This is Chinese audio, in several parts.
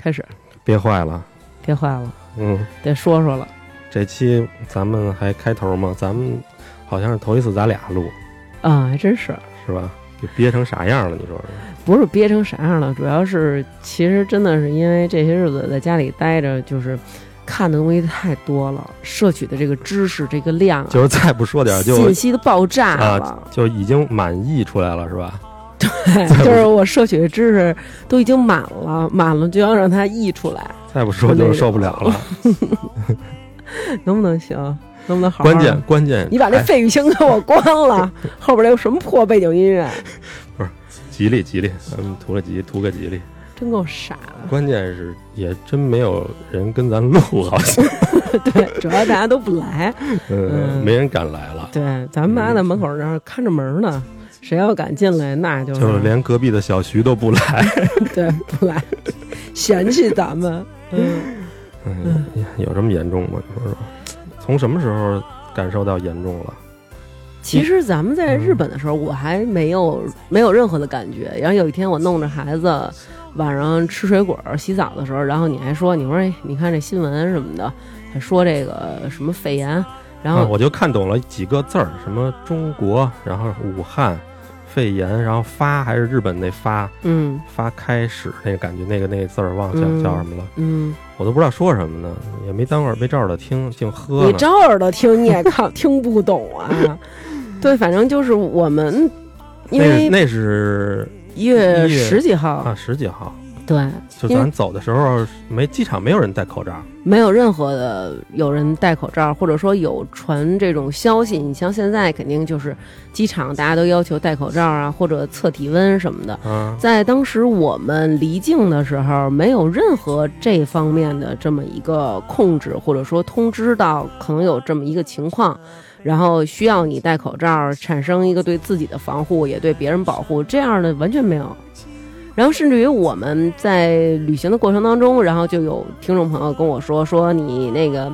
开始，憋坏了，憋坏了，嗯，得说说了。这期咱们还开头吗？咱们好像是头一次咱俩录，啊，还真是，是吧？就憋成啥样了？你说说？不是憋成啥样了，主要是其实真的是因为这些日子在家里待着，就是看的东西太多了，摄取的这个知识这个量啊，就是再不说点就信息的爆炸了。啊，就已经满溢出来了，是吧？对，就是我摄取的知识都已经满了，满了就要让它溢出来，再不说就受不了了。能不能行？能不能好好？关键关键，你把那哎费玉清给我关了，后边那有什么破背景音乐？不是吉利吉利，咱们图个吉，图个吉利。真够傻的。关键是也真没有人跟咱录，好像，对，主要大家都不来。嗯，嗯没人敢来了，对，咱们妈在门口那儿看着门呢，谁要敢进来，那就是就是连隔壁的小徐都不来。对不来，嫌弃咱们。嗯，嗯，有这么严重吗？你说说，从什么时候感受到严重了？其实咱们在日本的时候，我还没有没有任何的感觉。然后有一天我弄着孩子晚上吃水果、洗澡的时候，然后你还说，你说哎，你看这新闻什么的，还说这个什么肺炎，然后啊我就看懂了几个字儿，什么中国，然后武汉肺炎，然后发还是日本那发嗯发开始那个感觉，那个那个字儿忘了叫、嗯叫什么了，嗯，我都不知道说什么呢，也没当耳没照着听，净喝。你照耳朵听你也看 听不懂啊。对，反正就是我们，因为那是一月十几号，啊十几号，对，就咱走的时候没机场没有人戴口罩，没有任何的有人戴口罩，或者说有传这种消息。你像现在肯定就是机场大家都要求戴口罩啊，或者测体温什么的。啊，在当时我们离境的时候，没有任何这方面的这么一个控制，或者说通知到可能有这么一个情况，然后需要你戴口罩，产生一个对自己的防护，也对别人保护，这样的完全没有。然后甚至于我们在旅行的过程当中，然后就有听众朋友跟我说说你那个。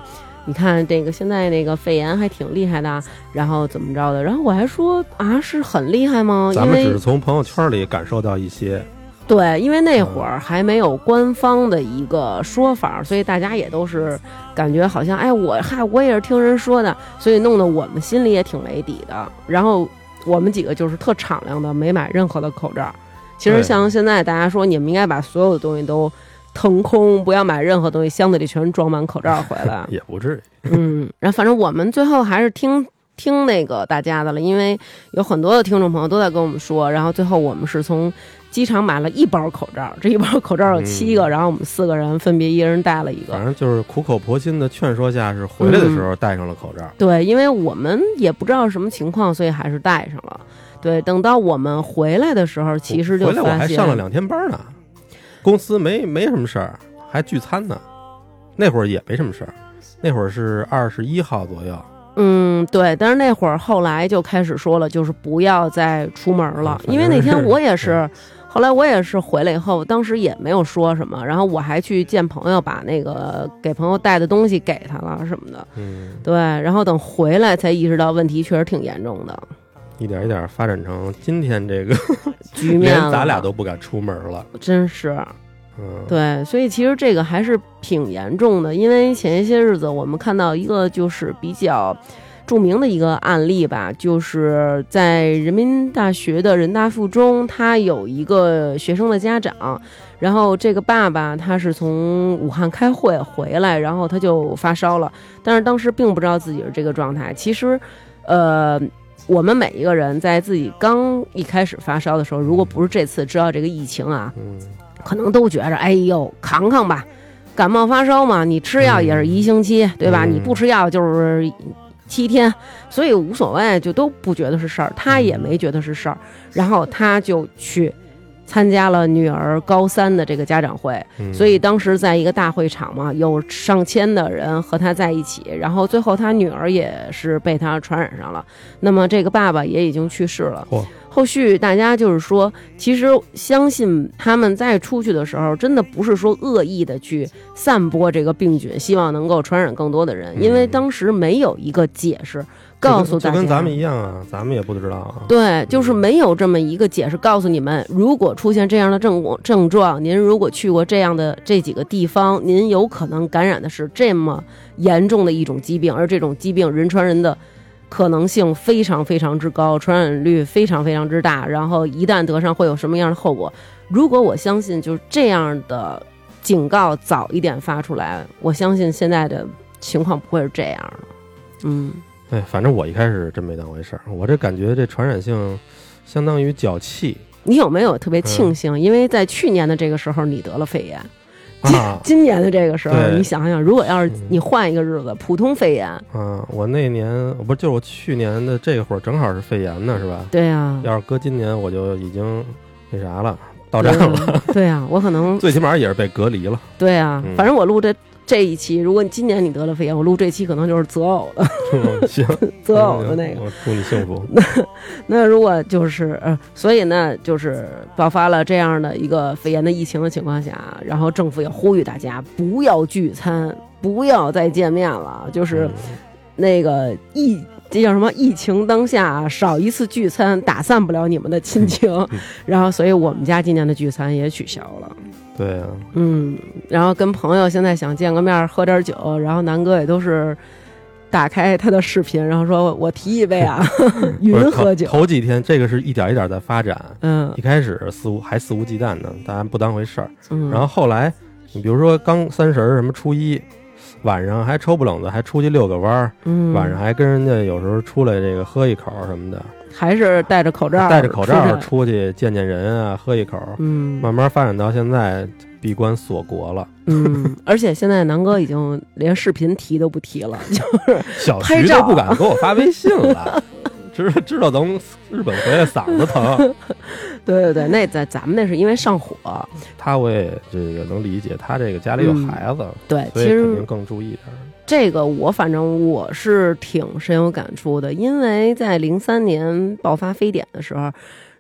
你看这个现在那个肺炎还挺厉害的，然后怎么着的？然后我还说啊，是很厉害吗？因为咱们只是从朋友圈里感受到一些，对，因为那会儿还没有官方的一个说法，所以大家也都是感觉好像，哎，我嗨，我也是听人说的，所以弄得我们心里也挺没底的。然后我们几个就是特敞亮的，没买任何的口罩。其实像现在大家说，你们应该把所有的东西都腾空，不要买任何东西，箱子里全装满口罩回来。也不至于。嗯，然后反正我们最后还是听听那个大家的了，因为有很多的听众朋友都在跟我们说，然后最后我们是从机场买了一包口罩，这一包口罩有七个，嗯然后我们四个人分别一人戴了一个。反正就是苦口婆心的劝说下，是回来的时候戴上了口罩。对，因为我们也不知道什么情况，所以还是戴上了。对，等到我们回来的时候，其实就回来我还上了两天班呢，公司没没什么事儿，还聚餐呢。那会儿也没什么事儿，那会儿是二十一号左右。嗯，对，但是那会儿后来就开始说了，就是不要再出门了，嗯因为那天我也是，后来我也是回来以后，当时也没有说什么，然后我还去见朋友，把那个给朋友带的东西给他了什么的，嗯，对，然后等回来才意识到问题确实挺严重的，一点一点发展成今天这个，局面连咱俩都不敢出门了。真是，嗯，对，所以其实这个还是挺严重的，因为前一些日子我们看到一个就是比较著名的一个案例吧，就是在人民大学的人大附中，他有一个学生的家长，然后这个爸爸他是从武汉开会回来，然后他就发烧了，但是当时并不知道自己是这个状态。其实，呃。我们每一个人在自己刚一开始发烧的时候，如果不是这次知道这个疫情啊，嗯，可能都觉着，哎呦，扛扛吧，感冒发烧嘛，你吃药也是一星期，对吧？嗯。你不吃药就是七天，所以无所谓，就都不觉得是事儿，他也没觉得是事儿，然后他就去参加了女儿高三的这个家长会，嗯所以当时在一个大会场嘛，有上千的人和他在一起，然后最后他女儿也是被他传染上了，那么这个爸爸也已经去世了。嚯后续大家就是说，其实相信他们再出去的时候，真的不是说恶意的去散播这个病菌，希望能够传染更多的人，因为嗯当时没有一个解释告诉大家。就跟咱们一样啊，咱们也不知道啊。对，就是没有这么一个解释告诉你们，如果出现这样的症症状，您如果去过这样的这几个地方，您有可能感染的是这么严重的一种疾病，而这种疾病人传人的可能性非常非常之高，传染率非常非常之大，然后一旦得上会有什么样的后果？如果我相信就是这样的警告早一点发出来，我相信现在的情况不会是这样的。嗯，哎，反正我一开始真没当回事儿，我这感觉这传染性相当于脚气你有没有特别庆嗯幸？因为在去年的这个时候你得了肺炎，啊今年的这个时候你想想，如果要是嗯你换一个日子，普通肺炎，啊！我那年不是就是我去年的这会儿正好是肺炎呢，是吧？对呀、要是搁今年，我就已经那啥了，到站了，嗯对呀、我可能 最起码也是被隔离了。对呀、嗯反正我录这这一期，如果你今年你得了肺炎，我录这期可能就是择偶的嗯行，择偶的那个。我祝你幸福。那如果就是呃，所以呢，就是爆发了这样的一个肺炎的疫情的情况下，然后政府也呼吁大家不要聚餐，不要再见面了，就是。嗯那个疫这叫什么？疫情当下，少一次聚餐打散不了你们的亲情。然后，所以我们家今年的聚餐也取消了。对啊，嗯，然后跟朋友现在想见个面喝点酒，然后南哥也都是打开他的视频，然后说我提一杯啊，云喝酒。头头几天这个是一点一点在发展，嗯一开始肆无还肆无忌惮的，大家不当回事儿。嗯，然后后来，你比如说刚三十什么初一，晚上还抽不冷子，还出去遛个弯儿，嗯。晚上还跟人家有时候出来这个喝一口什么的，还是戴着口罩，戴着口罩出去见见人啊，喝一口，嗯。慢慢发展到现在闭关锁国了，嗯，而且现在南哥已经连视频提都不提了，就是 小徐都不敢给我发微信了，知道知道从日本回来嗓子疼，对对对，那在咱们那是因为上火，他我也这个能理解，他这个家里有嗯孩子，对，其实以肯定更注意点儿。这个我反正我是挺深有感触的，因为在零三年爆发非典的时候，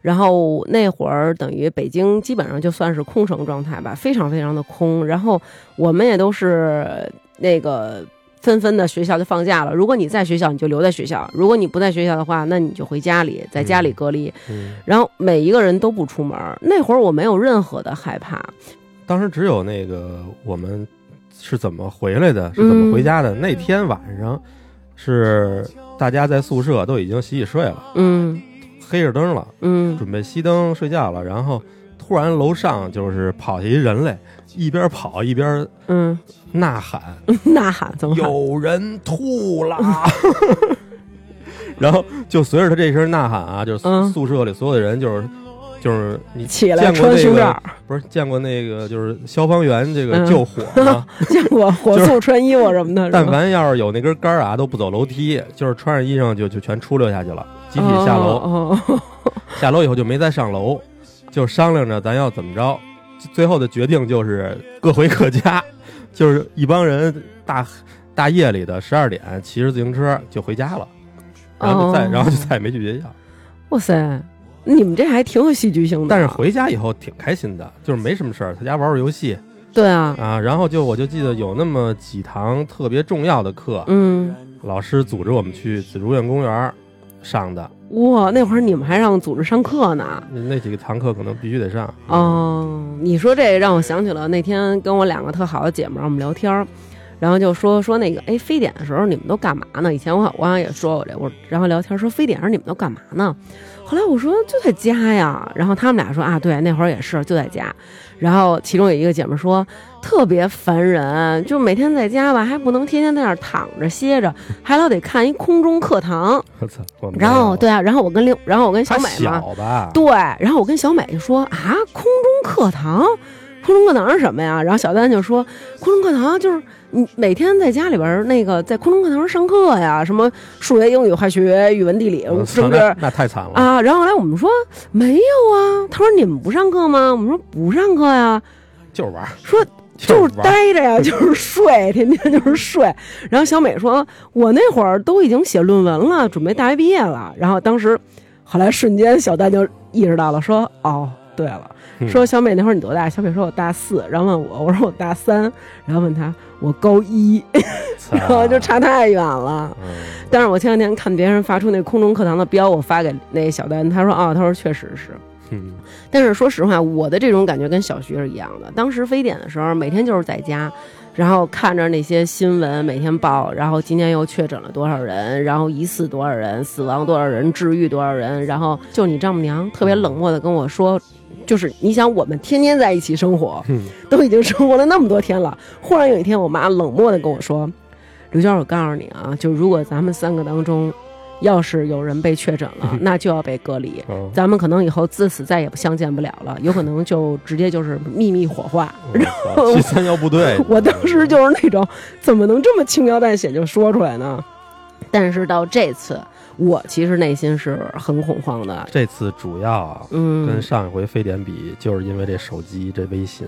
然后那会儿等于北京基本上就算是空城状态吧，非常非常的空。然后我们也都是那个纷纷的学校就放假了，如果你在学校，你就留在学校；如果你不在学校的话，那你就回家里，在家里隔离。嗯，然后每一个人都不出门，那会儿我没有任何的害怕，当时只有那个我们是怎么回来的，是怎么回家的。那天晚上是大家在宿舍都已经洗洗睡了，嗯。黑着灯了，嗯。准备熄灯睡觉了，然后突然楼上就是跑下一人来，一边跑一边嗯，呐喊 呐喊怎么喊？有人吐了。然后就随着他这声呐喊啊，就是嗯宿舍里所有的人就是就是你起来见过那个穿胸罩，不是见过那个就是消防员这个嗯救火吗？见过火速穿衣服什么的，是吧但凡要是有那根杆儿啊，都不走楼梯，就是穿上衣裳就就全出溜下去了，集体下楼。哦哦下楼以后就没再上楼，就商量着咱要怎么着。最后的决定就是各回各家，就是一帮人大大夜里的十二点骑着自行车就回家了，然后就再、哦然后就再也没去学校。哇塞，你们这还挺有戏剧性的。但是回家以后挺开心的，就是没什么事儿，在家玩玩游戏对啊，啊。然后就我就记得有那么几堂特别重要的课，嗯，老师组织我们去紫竹院公园上的。哇，那会儿你们还让组织上课呢。那几个堂课可能必须得上。哦，你说这让我想起了那天跟我两个特好的姐们儿我们聊天儿，然后就说说那个哎非典的时候你们都干嘛呢？以前我我好像也说过这，我然后聊天说非典时候你们都干嘛呢？后来我说就在家呀，然后他们俩说啊对，那会儿也是就在家，然后其中有一个姐们儿说特别烦人，就每天在家吧还不能天天在那儿躺着歇着，还老得看一空中课堂！然后对啊，然后我跟另然后我跟小美嘛，对，然后我跟小美就说啊，空中课堂，空中课堂是什么呀？然后小丹就说，空中课堂就是你每天在家里边儿那个在空中课堂上上课呀，什么数学、英语、化学、语文、地理，是不是？那那太惨了。啊，然后后来我们说没有啊，他说你们不上课吗？我们说不上课呀，就是玩儿，说就就是。待着呀，就是睡，天天就是睡。然后小美说：“我那会儿都已经写论文了，准备大学毕业了。”然后当时后来瞬间小丹就意识到了，说哦，对了，嗯说小美那会儿你多大？小美说我大四，然后问我，我说我大三，然后问他我高一，然后就差太远了。嗯但是我前两天看别人发出那空中课堂的标，我发给那小丹，他说啊，他说确实是。嗯 但是说实话，我的这种感觉跟小徐是一样的。当时非典的时候，每天就是在家，然后看着那些新闻，每天报，然后今天又确诊了多少人，然后疑似多少人，死亡多少人，治愈多少人，然后就你丈母娘特别冷漠的跟我说。就是你想，我们天天在一起生活，嗯都已经生活了那么多天了，忽然有一天，我妈冷漠的跟我说：“刘娟，我告诉你啊，就如果咱们三个当中，要是有人被确诊了，那就要被隔离。嗯咱们可能以后自此再也不相见不了了，有可能就直接就是秘密火化。然后七三幺部队 我当时就是那种怎么能这么轻描淡写就说出来呢？但是到这次，我其实内心是很恐慌的。这次主要啊跟嗯，上一回非典比，就是因为这手机这微信，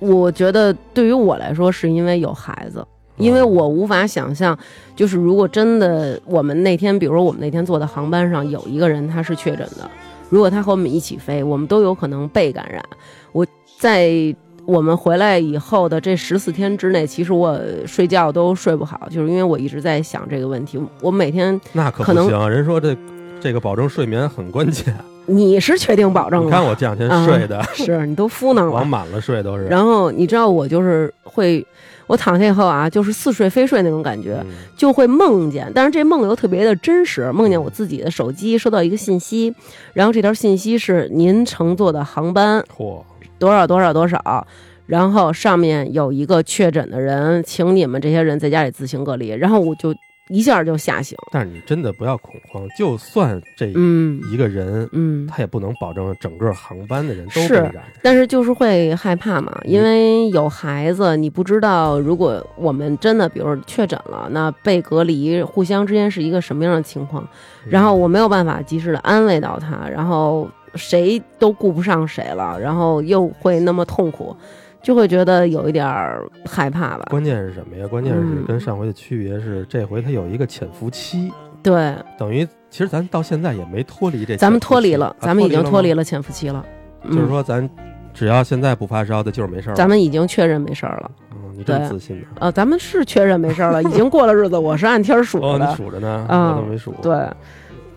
我觉得对于我来说，是因为有孩子。因为我无法想象，就是如果真的我们那天，比如说我们那天坐的航班上有一个人他是确诊的，如果他和我们一起飞，我们都有可能被感染。我在我们回来以后的这十四天之内，其实我睡觉都睡不好，就是因为我一直在想这个问题。我每天，那可不行。人说这这个保证睡眠很关键。你是确定保证你？看我这两天啊睡的，是你都敷弄了。往满了睡都是。然后你知道我就是会，我躺下以后啊，就是似睡非睡那种感觉。嗯就会梦见，但是这梦又特别的真实，梦见我自己的手机收到一个信息，然后这条信息是您乘坐的航班嚯，多少多少多少，然后上面有一个确诊的人，请你们这些人在家里自行隔离，然后我就一下就吓醒，但是你真的不要恐慌，就算这嗯一个人，嗯，他也不能保证整个航班的人都被是染上。但是就是会害怕嘛，因为有孩子，你不知道如果我们真的比如确诊了，那被隔离，互相之间是一个什么样的情况？然后我没有办法及时的安慰到他，然后谁都顾不上谁了，然后又会那么痛苦，就会觉得有一点儿害怕吧。关键是什么呀？关键是嗯跟上回的区别是，这回它有一个潜伏期，对，等于其实咱到现在也没脱离这。咱们脱离了，咱们已经脱离了了潜伏期了。吗，就是嗯，说咱只要现在不发烧，的就是没事儿。咱们已经确认没事儿了。嗯，你这么自信啊？呃，咱们是确认没事儿了，已经过了日子，我是按天儿数哦，的。你数着呢，嗯我都没数。，对，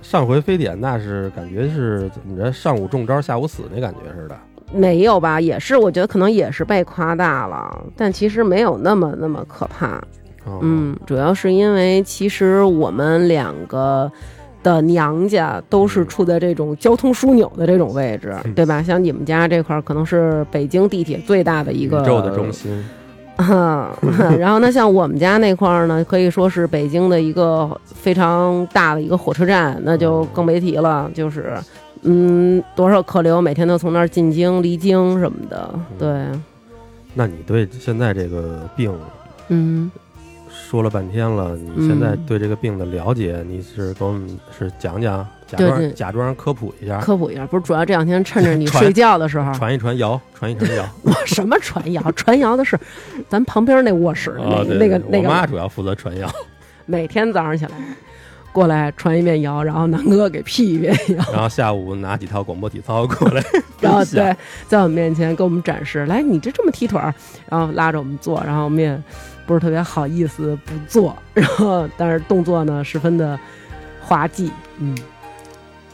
上回非典那是感觉是怎么着，上午中招，下午死那感觉似的。没有吧？也是，我觉得可能也是被夸大了，但其实没有那么那么可怕。哦、嗯，主要是因为其实我们两个的娘家都是处在这种交通枢纽的这种位置，嗯对吧？像你们家这块儿可能是北京地铁最大的一个宇宙的中心。啊，然后呢，像我们家那块儿呢，可以说是北京的一个非常大的一个火车站，那就更别提了，就是，嗯，多少客流每天都从那儿进京、离京什么的，对，那你对现在这个病嗯，说了半天了，你现在对这个病的了解，你是给我们是讲讲，假装对对假装科普一下，科普一下，不是主要这两天趁着你 睡觉的时候，传一传谣，传一传谣。我什么传谣？传谣的是咱旁边那卧室那个那个我妈，主要负责传谣，每天早上起来过来传一遍谣，然后南哥给辟一遍谣。然后下午拿几套广播体操过来然后对，在我们面前给我们展示，来，你就这么踢腿儿，然后拉着我们做，然后我们也不是特别好意思不做，然后但是动作呢十分的滑稽，嗯。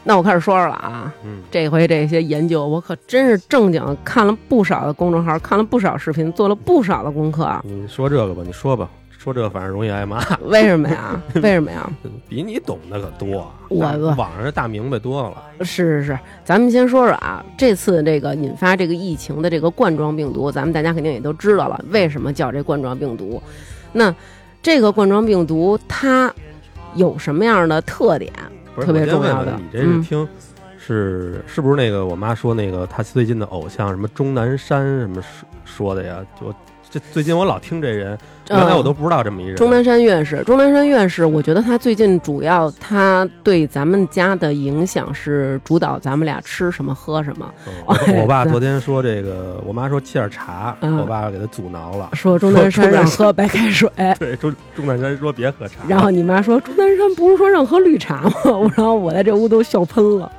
那我开始说说了啊，嗯，这回这些研究我可真是正经看了不少的公众号，看了不少视频，做了不少的功课。你说这个吧，你说吧，说这个反正容易挨骂，为什么呀？为什么呀？比你懂的可多，我网上大明白多了。是是是，咱们先说说啊，这次这个引发这个疫情的这个冠状病毒，咱们大家肯定也都知道了，为什么叫这冠状病毒？那这个冠状病毒它有什么样的特点？不是特别我先问重要的问你这是嗯听、是是不是那个我妈说那个她最近的偶像什么钟南山什么说说的呀？就这最近我老听这人，原来我都不知道这么一人。钟南山院士，钟南山院士，我觉得他最近主要他对咱们家的影响是主导咱们俩吃什么喝什么。我我爸昨天说这个，我妈说沏点茶，嗯我爸给他阻挠了，说钟南山让喝白开水，对，钟钟南山说别喝茶，然后你妈说钟南山不是说让喝绿茶吗？然后我在这屋都笑喷了。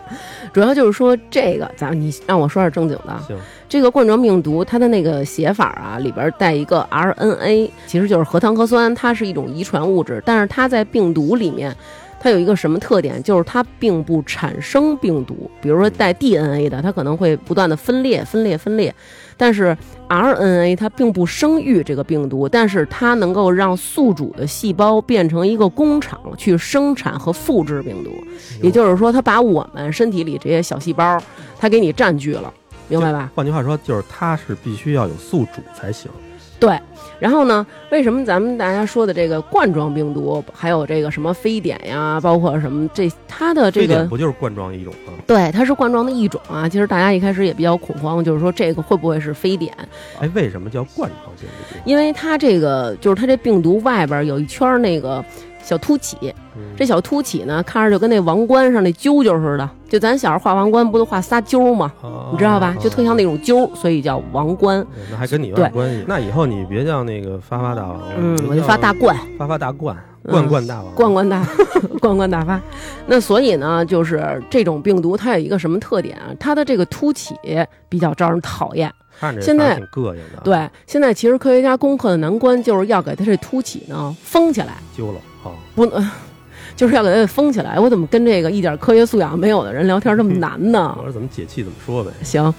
主要就是说这个，咱你让我说点正经的。行，这个冠状病毒它的那个写法啊，里边带一个 RNA，其实就是核糖核酸，它是一种遗传物质，但是它在病毒里面。它有一个什么特点？就是它并不产生病毒，比如说带 DNA 的，它可能会不断的分裂、分裂、分裂。但是 RNA 它并不生育这个病毒，但是它能够让宿主的细胞变成一个工厂去生产和复制病毒。也就是说，它把我们身体里这些小细胞，它给你占据了，明白吧？换句话说，就是它是必须要有宿主才行。对，然后呢？为什么咱们大家说的这个冠状病毒，还有这个什么非典呀，包括什么这它的这个，非典不就是冠状一种吗？对，它是冠状的一种啊。其实大家一开始也比较恐慌，就是说这个会不会是非典？哎，为什么叫冠状病毒？因为它这个就是它这病毒外边有一圈那个小凸起，嗯这小凸起呢，看着就跟那王冠上那揪揪似的。就咱小时候画王冠不都画仨揪吗？哦你知道吧？就特像那种揪，所以叫王冠。对那还跟你有点关系。那以后你别叫那个发发大王我就发大冠。发发大冠，嗯冠冠大王，冠冠大 冠冠大发。那所以呢，就是这种病毒它有一个什么特点啊？它的这个凸起比较招人讨厌。看着现在挺膈应的。，对，现在其实科学家攻克的难关就是要给它这凸起呢封起来，揪了啊！不能。就是要给它封起来，我怎么跟这个一点科学素养没有的人聊天这么难呢我？说怎么解气怎么说呗。行，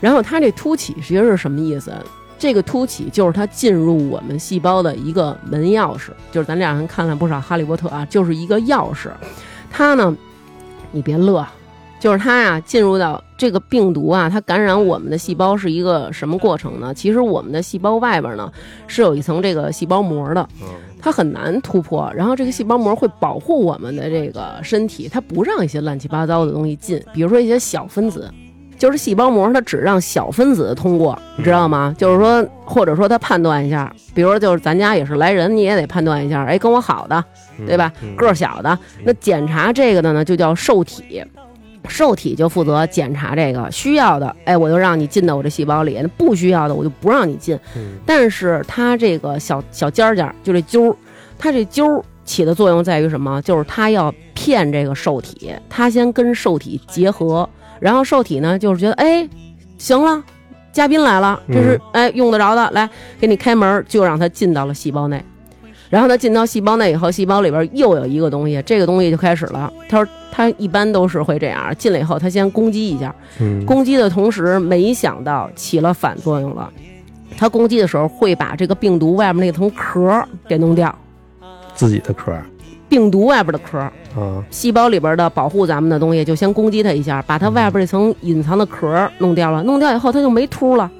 然后它这凸起其实是什么意思？这个凸起就是它进入我们细胞的一个门钥匙，就是咱俩人看了不少《哈利波特》啊，就是一个钥匙。它呢，你别乐，就是它呀、进入到这个病毒啊，它感染我们的细胞是一个什么过程呢？其实我们的细胞外边呢是有一层这个细胞膜的，嗯，它很难突破，然后这个细胞膜会保护我们的这个身体，它不让一些乱七八糟的东西进，比如说一些小分子，就是细胞膜它只让小分子通过，你知道吗？就是说，或者说它判断一下，比如说就是咱家也是来人，你也得判断一下，哎，跟我好的，嗯对吧？嗯个儿小的，那检查这个的呢，就叫受体。受体就负责检查这个需要的，哎，我就让你进到我这细胞里；那不需要的，我就不让你进。嗯但是它这个小小尖儿尖儿，就这揪儿，它这揪儿起的作用在于什么？就是它要骗这个受体，它先跟受体结合，然后受体呢就是觉得，哎，行了，嘉宾来了，这是、哎用得着的，来给你开门，就让它进到了细胞内。然后它进到细胞内以后，细胞里边又有一个东西，这个东西就开始了。他说他一般都是会这样，进来以后他先攻击一下，嗯，攻击的同时，没想到起了反作用了。它攻击的时候会把这个病毒外面那层壳儿给弄掉，自己的壳。儿病毒外边的壳。儿，啊，细胞里边的保护咱们的东西就先攻击它一下，把它外边这层隐藏的壳儿弄掉了。弄掉以后，它就没秃了，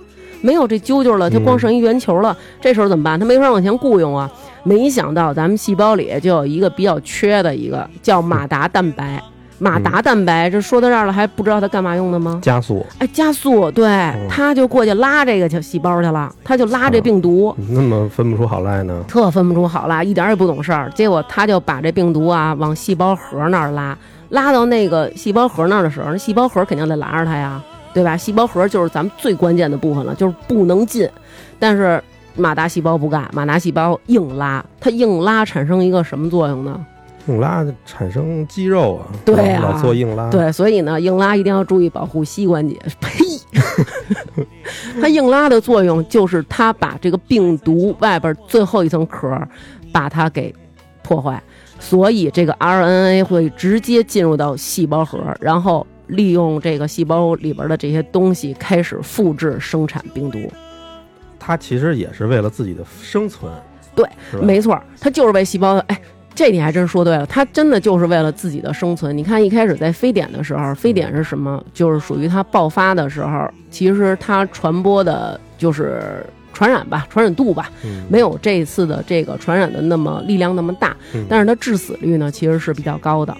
没有这啾啾了，它光剩一圆球了。这时候怎么办？它没法往前雇佣啊。没想到咱们细胞里就有一个比较缺的一个叫马达蛋白。马达蛋白，这说到这儿了，还不知道它干嘛用的吗？加速，哎，加速，对，他就过去拉这个小细胞去了，他就拉这病毒，那么分不出好赖呢？特分不出好赖，一点儿也不懂事儿。结果他就把这病毒啊往细胞核那儿拉，拉到那个细胞核那儿的时候，那细胞核肯定得拦着它呀，对吧？细胞核就是咱们最关键的部分了，就是不能进。但是马达细胞不干，马达细胞硬拉，它硬拉产生一个什么作用呢？硬拉产生肌肉啊，对啊老老做硬拉，，对，所以呢，硬拉一定要注意保护膝关节。呸！它硬拉的作用就是它把这个病毒外边最后一层壳把它给破坏，所以这个 RNA 会直接进入到细胞核，然后利用这个细胞里边的这些东西开始复制生产病毒。它其实也是为了自己的生存，对，没错儿，它就是为细胞的。哎，这你还真说对了，它真的就是为了自己的生存。你看一开始在非典的时候，非典是什么？就是属于它爆发的时候，其实它传播的就是传染吧，传染度吧，嗯没有这一次的这个传染的那么力量那么大，嗯但是它致死率呢其实是比较高的。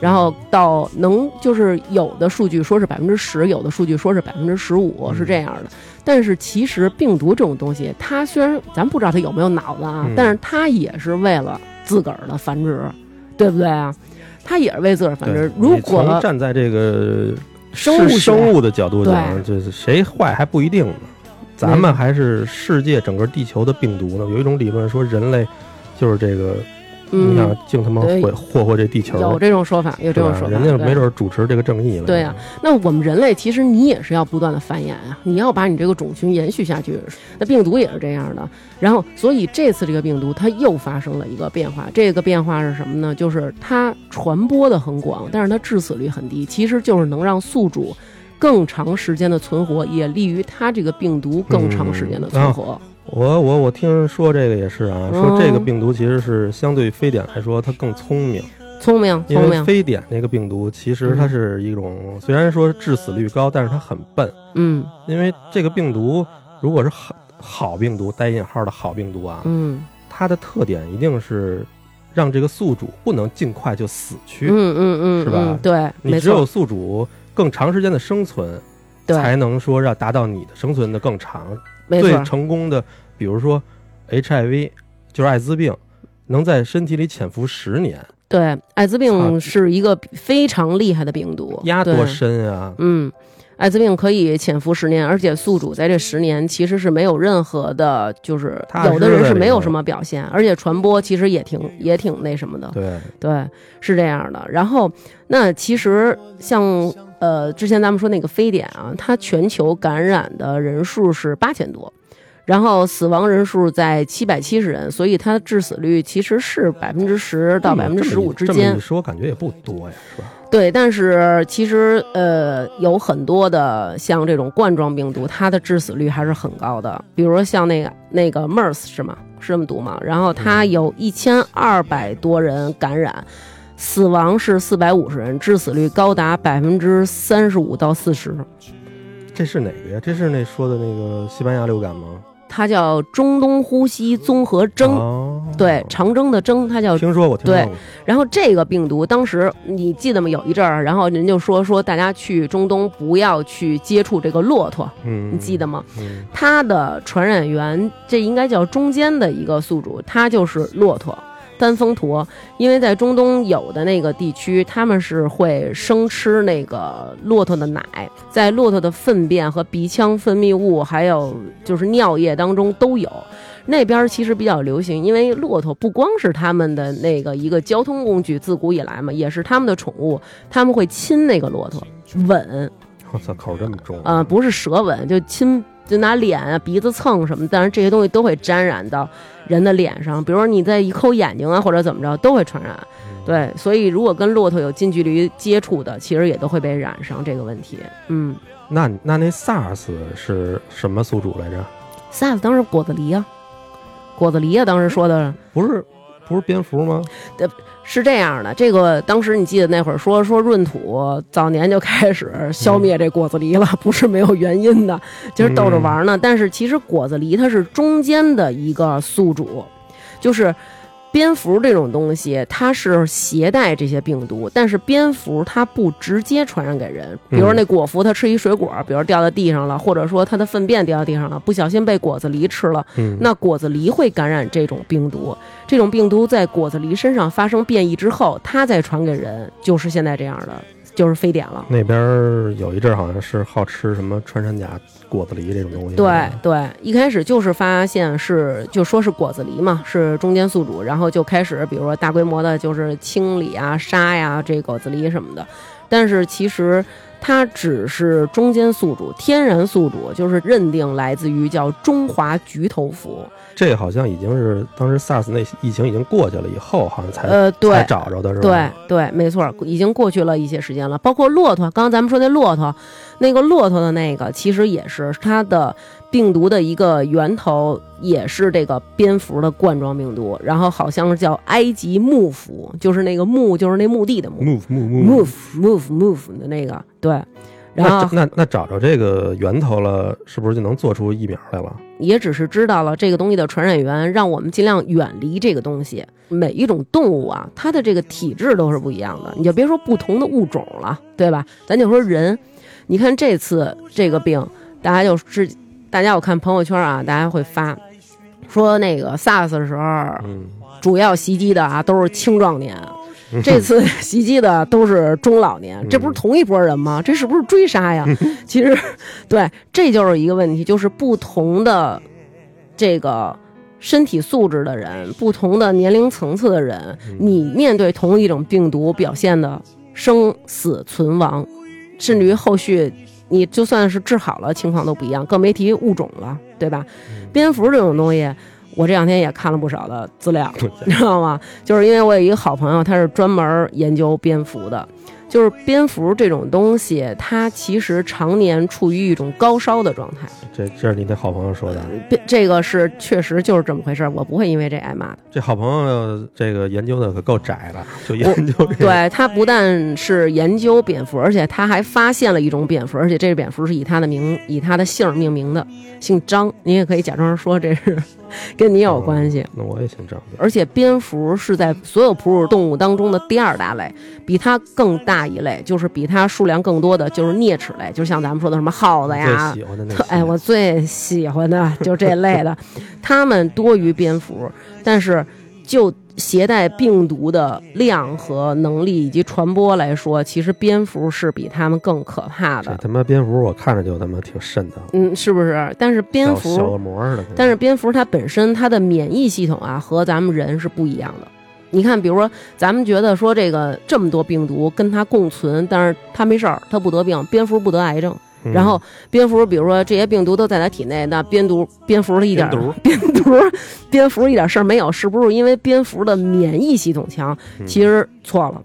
然后到能就是有的数据说是百分之十，有的数据说是百分之十五，嗯是这样的。但是其实病毒这种东西，它虽然咱不知道它有没有脑子啊，嗯但是它也是为了自个儿的繁殖，对不对啊？它也是为自个儿繁殖对。如果站在这个生物生物的角度讲，对就是谁坏还不一定呢。咱们还是世界整个地球的病毒呢。有一种理论说，人类就是这个，你想嗯，净他妈对毁祸祸这地球，有这种说法，有这种说法，对人家没准主持这个正义了。对呀那我们人类其实你也是要不断的繁衍啊，你要把你这个种群延续下去。那病毒也是这样的，然后所以这次这个病毒它又发生了一个变化，这个变化是什么呢？就是它传播的很广，但是它致死率很低，其实就是能让宿主更长时间的存活，也利于它这个病毒更长时间的存活。我我我听说这个也是啊，嗯。说这个病毒其实是相对非典来说它更聪明，聪明，因为非典那个病毒其实它是一种虽然说致死率高，但是它很笨，嗯。因为这个病毒如果是好好病毒带引号的好病毒啊，嗯。它的特点一定是让这个宿主不能尽快就死去，嗯嗯嗯，是吧？嗯对，你只有，宿主更长时间的生存，才能说让达到你的生存的更长。没错最，成功的，比如说 HIV，就是艾滋病，能在身体里潜伏十年，对，艾滋病是一个非常厉害的病毒，对压多深啊！嗯，艾滋病可以潜伏十年，而且宿主在这十年其实是没有任何的，就是踏实有的人是没有什么表现，而且传播其实也挺也挺那什么的，对，对，是这样的。然后那其实像呃之前咱们说那个非典啊，它全球感染的人数是八千多。然后死亡人数在七百七十人，所以它致死率其实是百分之十到百分之十五之间这么一。说，感觉也不多呀，是吧？对，但是其实呃，有很多的像这种冠状病毒，它的致死率还是很高的。比如说像那个那个 MERS 是吗？是这么读吗？然后它有一千二百多人感染，死亡是四百五十人，致死率高达百分之三十五到四十。这是哪个呀？这是那说的那个西班牙流感吗？它叫中东呼吸综合征，哦，对，长征的征，它叫听说过，听说过。然后这个病毒当时你记得吗？有一阵儿，然后人就说说大家去中东不要去接触这个骆驼，嗯，你记得吗？嗯？它的传染源这应该叫中间的一个宿主，它就是骆驼。单峰驼，因为在中东有的那个地区，他们是会生吃那个骆驼的奶，在骆驼的粪便和鼻腔分泌物，还有就是尿液当中都有。那边其实比较流行，因为骆驼不光是他们的那个一个交通工具，自古以来嘛，也是他们的宠物，他们会亲那个骆驼，吻，我操，口这么重啊、不是舌吻，就亲，就拿脸啊、鼻子蹭什么，但是这些东西都会沾染到人的脸上，比如说你在一抠眼睛啊，或者怎么着，都会传染。对，所以如果跟骆驼有近距离接触的，其实也都会被染上这个问题。嗯那那那 SARS 是什么宿主来着？，SARS 当时果子狸啊，果子狸啊，当时说的不是不是蝙蝠吗？是这样的，这个当时你记得那会儿说说闰土早年就开始消灭这果子狸了，不是没有原因的，就是逗着玩呢。但是其实果子狸它是中间的一个宿主，就是。蝙蝠这种东西，它是携带这些病毒，但是蝙蝠它不直接传染给人。比如那果蝠，它吃一水果，比如掉在地上了，或者说它的粪便掉到地上了，不小心被果子狸吃了，嗯，那果子狸会感染这种病毒，这种病毒在果子狸身上发生变异之后，它再传给人，就是现在这样的，就是非典了。那边儿有一阵儿好像是好吃什么穿山甲、果子狸这种东西。对对，一开始就是发现是就说是果子狸嘛，是中间宿主，然后就开始比如说大规模的就是清理啊、杀呀这果子狸什么的，但是其实。它只是中间宿主，天然宿主就是认定来自于叫中华菊头蝠，这好像已经是当时 SARS 那疫情已经过去了以后，好像才、呃，对，才找着的是吧？对对，没错，已经过去了一些时间了。包括骆驼，刚刚咱们说那骆驼，那个骆驼的那个，其实也是它的病毒的一个源头，也是这个蝙蝠的冠状病毒。然后好像是叫埃及木蝠，就是那个木，就是那墓地的墓 move move move。，move move move 的那个，对。然后那那那找着这个源头了，是不是就能做出疫苗来了？也只是知道了这个东西的传染源，让我们尽量远离这个东西。每一种动物啊，它的这个体质都是不一样的，你就别说不同的物种了，对吧？咱就说人，你看这次这个病，大家就是大家我看朋友圈啊，大家会发说那个 SARS 的时候，嗯，主要袭击的啊都是青壮年。这次 袭击的都是中老年，这不是同一拨人吗？这是不是追杀呀？其实，对，这就是一个问题，就是不同的这个身体素质的人，不同的年龄层次的人，你面对同一种病毒表现的生死存亡，甚至于后续你就算是治好了，情况都不一样，更别提物种了，对吧？蝙蝠这种东西。我这两天也看了不少的资料，你知道吗？就是因为我有一个好朋友，他是专门研究蝙蝠的。就是蝙蝠这种东西，它其实常年处于一种高烧的状态。这这是你的好朋友说的？这个是确实就是这么回事儿，我不会因为这挨骂的。这好朋友这个研究的可够窄的，就研究 这个。对他不但是研究蝙蝠，而且他还发现了一种蝙蝠，而且这个蝙蝠是以他的名、以他的姓命名的，姓张。你也可以假装说这是跟你有关系。那我也姓张。而且蝙蝠是在所有哺乳动物当中的第二大类，比它更大。一类就是比它数量更多的就是啮齿类，就像咱们说的什么耗子呀，哎，我最喜欢的 就这类的，它们多于蝙蝠，但是就携带病毒的量和能力以及传播来说，其实蝙蝠是比它们更可怕的。他妈蝙蝠我看着就他妈挺瘆的，嗯，是不是？但是蝙蝠小恶魔似的，但是蝙蝠它本身它的免疫系统啊和咱们人是不一样的。你看，比如说，咱们觉得说这个这么多病毒跟它共存，但是它没事儿，它不得病。蝙蝠不得癌症，然后蝙蝠，比如说这些病毒都在它体内，那蝙蝠 蝙蝠它一点蝙蝠蝙蝠一点事儿没有，是不是因为蝙蝠的免疫系统强？其实错了。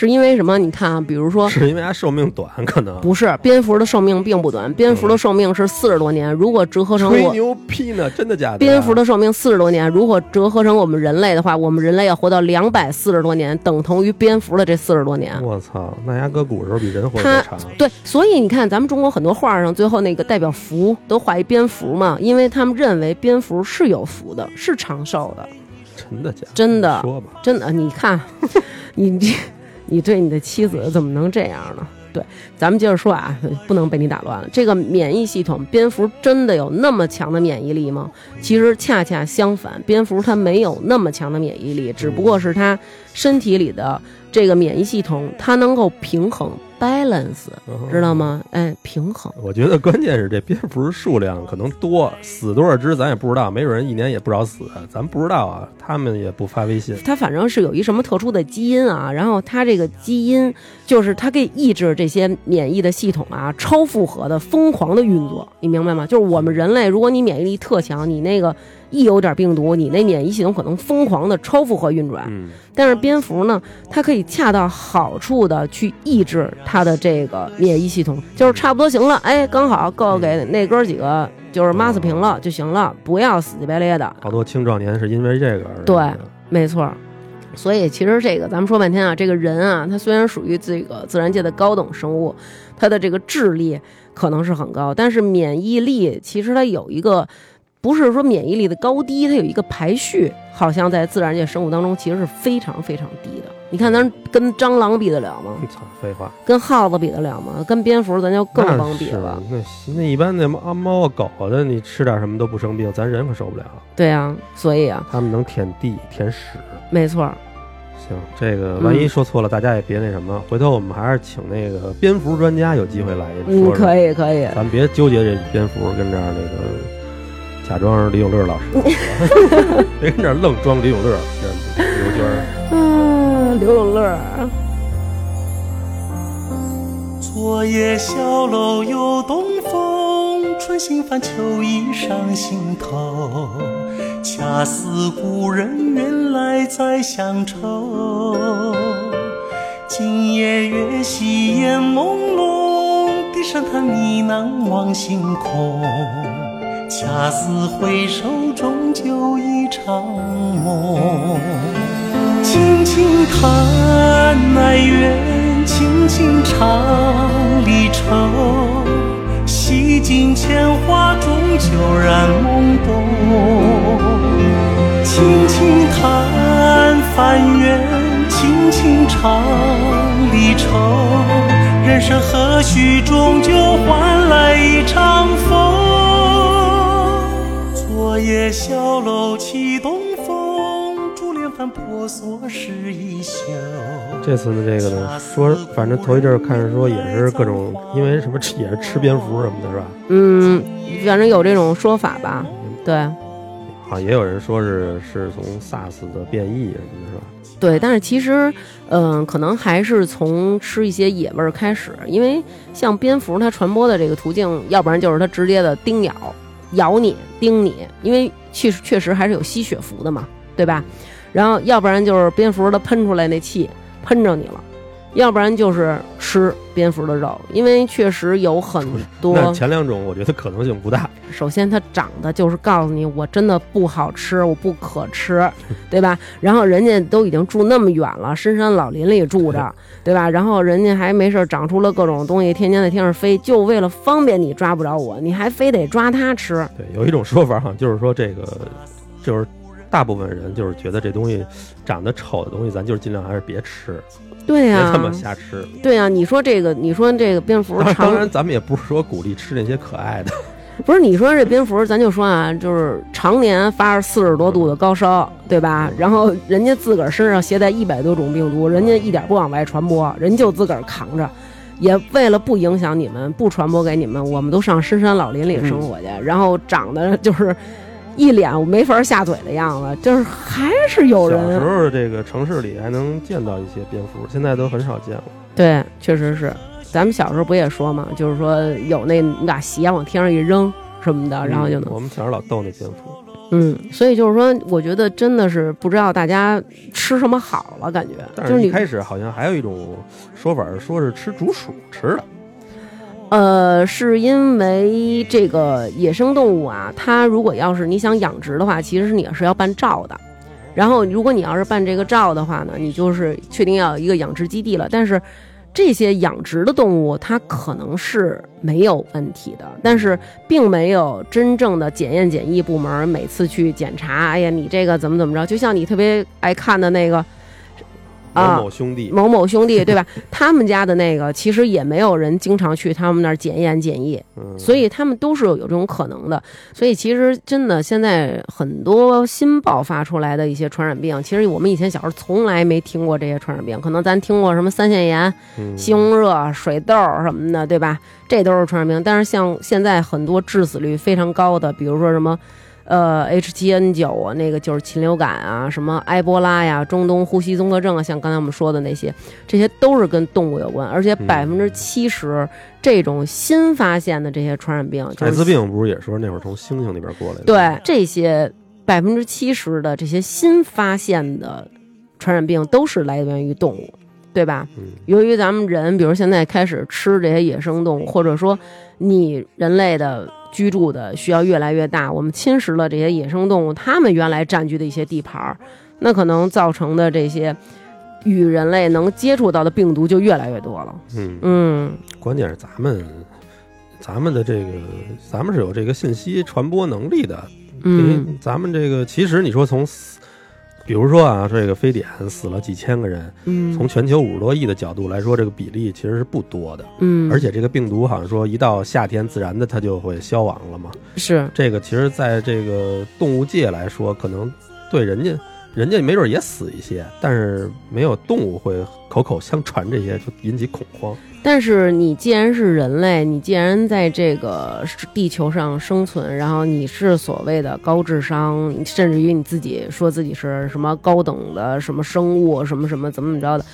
是因为什么？你看啊，比如说，是因为它寿命短，可能不是。蝙蝠的寿命并不短，蝙蝠的寿命是四十多年。如果折合成吹牛批呢？真的假的？蝙蝠的寿命四十多年，如果折合成我们人类的话，我们人类要活到两百四十多年，等同于蝙蝠的这四十多年。我操，那牙搁古时候比人活得长。对，所以你看，咱们中国很多画上最后那个代表福都画一蝙蝠嘛，因为他们认为蝙蝠是有福的，是长寿的。真的假的？真的。说吧。真的，你看，你这。你对你的妻子怎么能这样呢？对，咱们接着说啊，不能被你打乱了。这个免疫系统，蝙蝠真的有那么强的免疫力吗？其实恰恰相反，蝙蝠它没有那么强的免疫力，只不过是它身体里的这个免疫系统，它能够平衡。balance，知道吗？哎，平衡。我觉得关键是这蝙蝠数量可能多，死多少只咱也不知道，没准人一年也不少死，咱不知道啊。他们也不发微信。它反正是有一什么特殊的基因啊，然后它这个基因就是它可以抑制这些免疫的系统啊，超负荷的疯狂的运作，你明白吗？就是我们人类，如果你免疫力特强，你那个。一有点病毒，你那免疫系统可能疯狂的超负荷运转。嗯，但是蝙蝠呢，它可以恰到好处的去抑制它的这个免疫系统，就是差不多行了，哎，刚好够给那哥几个就是抹死平了就行了，不要死乞白咧的。好多青壮年是因为这个。对，没错。所以其实这个咱们说半天啊，这个人啊，他虽然属于这个自然界的高等生物，他的这个智力可能是很高，但是免疫力其实它有一个。不是说免疫力的高低，它有一个排序，好像在自然界生物当中其实是非常非常低的。你看，咱跟蟑螂比得了吗？操，废话。跟耗子比得了吗？跟蝙蝠咱就更甭比了。那那一般那猫猫啊狗的，你吃点什么都不生病，咱人可受不了。对啊，所以啊，他们能舔地舔屎。没错。行，这个万一说错了，大家也别那什么。回头我们还是请那个蝙蝠专家有机会来说。嗯，可以可以。咱别纠结这蝙蝠跟这儿那个。假装是李永乐老师，别跟这愣装李永乐，这刘娟儿。嗯，刘永乐。昨夜小楼又东风，春心泛秋意上心头。恰似故人远来载乡愁。今夜月稀烟朦胧，低声叹呢喃望星空。恰似回首，终究一场梦。轻轻叹哀怨，轻轻唱离愁。洗尽铅华，终究然懵懂。轻轻叹凡缘，轻轻唱离愁。人生何须终究换来一场风？昨夜小楼起东风，珠帘翻婆娑湿衣袖。这次的，这个呢，说反正头一阵儿看着说也是各种，因为什么吃也是吃蝙蝠什么的，是吧？嗯，反正有这种说法吧。对啊，也有人说是是从 SARS 的变异什么的，是吧？对，但是其实，嗯、可能还是从吃一些野味儿开始，因为像蝙蝠它传播的这个途径，要不然就是它直接的叮咬、咬你、叮你，因为确实确实还是有吸血蝠的嘛，对吧？然后要不然就是蝙蝠它喷出来那气喷着你了，要不然就是吃蝙蝠的肉，因为确实有很多。那前两种我觉得可能性不大。首先它长得就是告诉你我真的不好吃，我不可吃，对吧？然后人家都已经住那么远了，深山老林里住着，对吧？然后人家还没事儿长出了各种东西，天天在天上飞，就为了方便你抓不着我，你还非得抓它吃。对，有一种说法哈，就是说这个就是大部分人就是觉得这东西长得丑的东西，咱就是尽量还是别吃，别对呀、他妈瞎吃。对呀、你说这个，你说这个蝙蝠当然，咱们也不是说鼓励吃那些可爱的，不是你说这蝙蝠，咱就说啊，就是常年发着四十多度的高烧，对吧？然后人家自个儿身上携带一百多种病毒，人家一点不往外传播，人就自个儿扛着。也为了不影响你们，不传播给你们，我们都上深山老林里生活去，然后长得就是一脸没法下嘴的样子，就是还是有人小时候这个城市里还能见到一些蝙蝠，现在都很少见了。对，确实是。咱们小时候不也说嘛，就是说有那你把鞋往天上一扔什么的，然后就能嗯我们小时候老逗那蝙蝠。嗯，所以就是说，我觉得真的是不知道大家吃什么好了，感觉但是一开始好像还有一种说法，说是吃竹鼠吃的。呃，是因为这个野生动物啊，它如果要是你想养殖的话，其实是你是要办照的。然后，如果你要是办这个照的话呢，你就是确定要一个养殖基地了。但是，这些养殖的动物它可能是没有问题的，但是并没有真正的检验检疫部门每次去检查。哎呀，你这个怎么怎么着？就像你特别爱看的那个，某某兄弟，某某兄弟，对吧？他们家的那个其实也没有人经常去他们那儿检验检疫，嗯，所以他们都是有有这种可能的。所以其实真的现在很多新爆发出来的一些传染病，其实我们以前小时候从来没听过这些传染病，可能咱听过什么三腺炎、嗯西红热、水痘什么的，对吧？这都是传染病。但是像现在很多致死率非常高的，比如说什么。呃，H7N9 啊，那个就是禽流感啊，什么埃博拉呀、中东呼吸综合症啊，像刚才我们说的那些，这些都是跟动物有关，而且嗯百分之七十这种新发现的这些传染病，就是艾滋病不是也说那会儿从猩猩那边过来的？对这些百分之七十的这些新发现的传染病都是来源于动物，对吧？嗯由于咱们人，比如现在开始吃这些野生动物，或者说你人类的居住的需要越来越大，我们侵蚀了这些野生动物它们原来占据的一些地盘儿，那可能造成的这些与人类能接触到的病毒就越来越多了。嗯，嗯，关键是咱们，咱们的这个，咱们是有这个信息传播能力的。嗯咱们这个其实你说从死，比如说啊，这个非典死了几千个人，嗯，从全球五十多亿的角度来说，这个比例其实是不多的。嗯，而且这个病毒好像说一到夏天，自然的它就会消亡了嘛。是这个其实在这个动物界来说，可能对人家。人家没准也死一些，但是没有动物会口口相传这些，就引起恐慌。但是你既然是人类，你既然在这个地球上生存，然后你是所谓的高智商，甚至于你自己说自己是什么高等的什么生物，什么什么怎么怎么着的，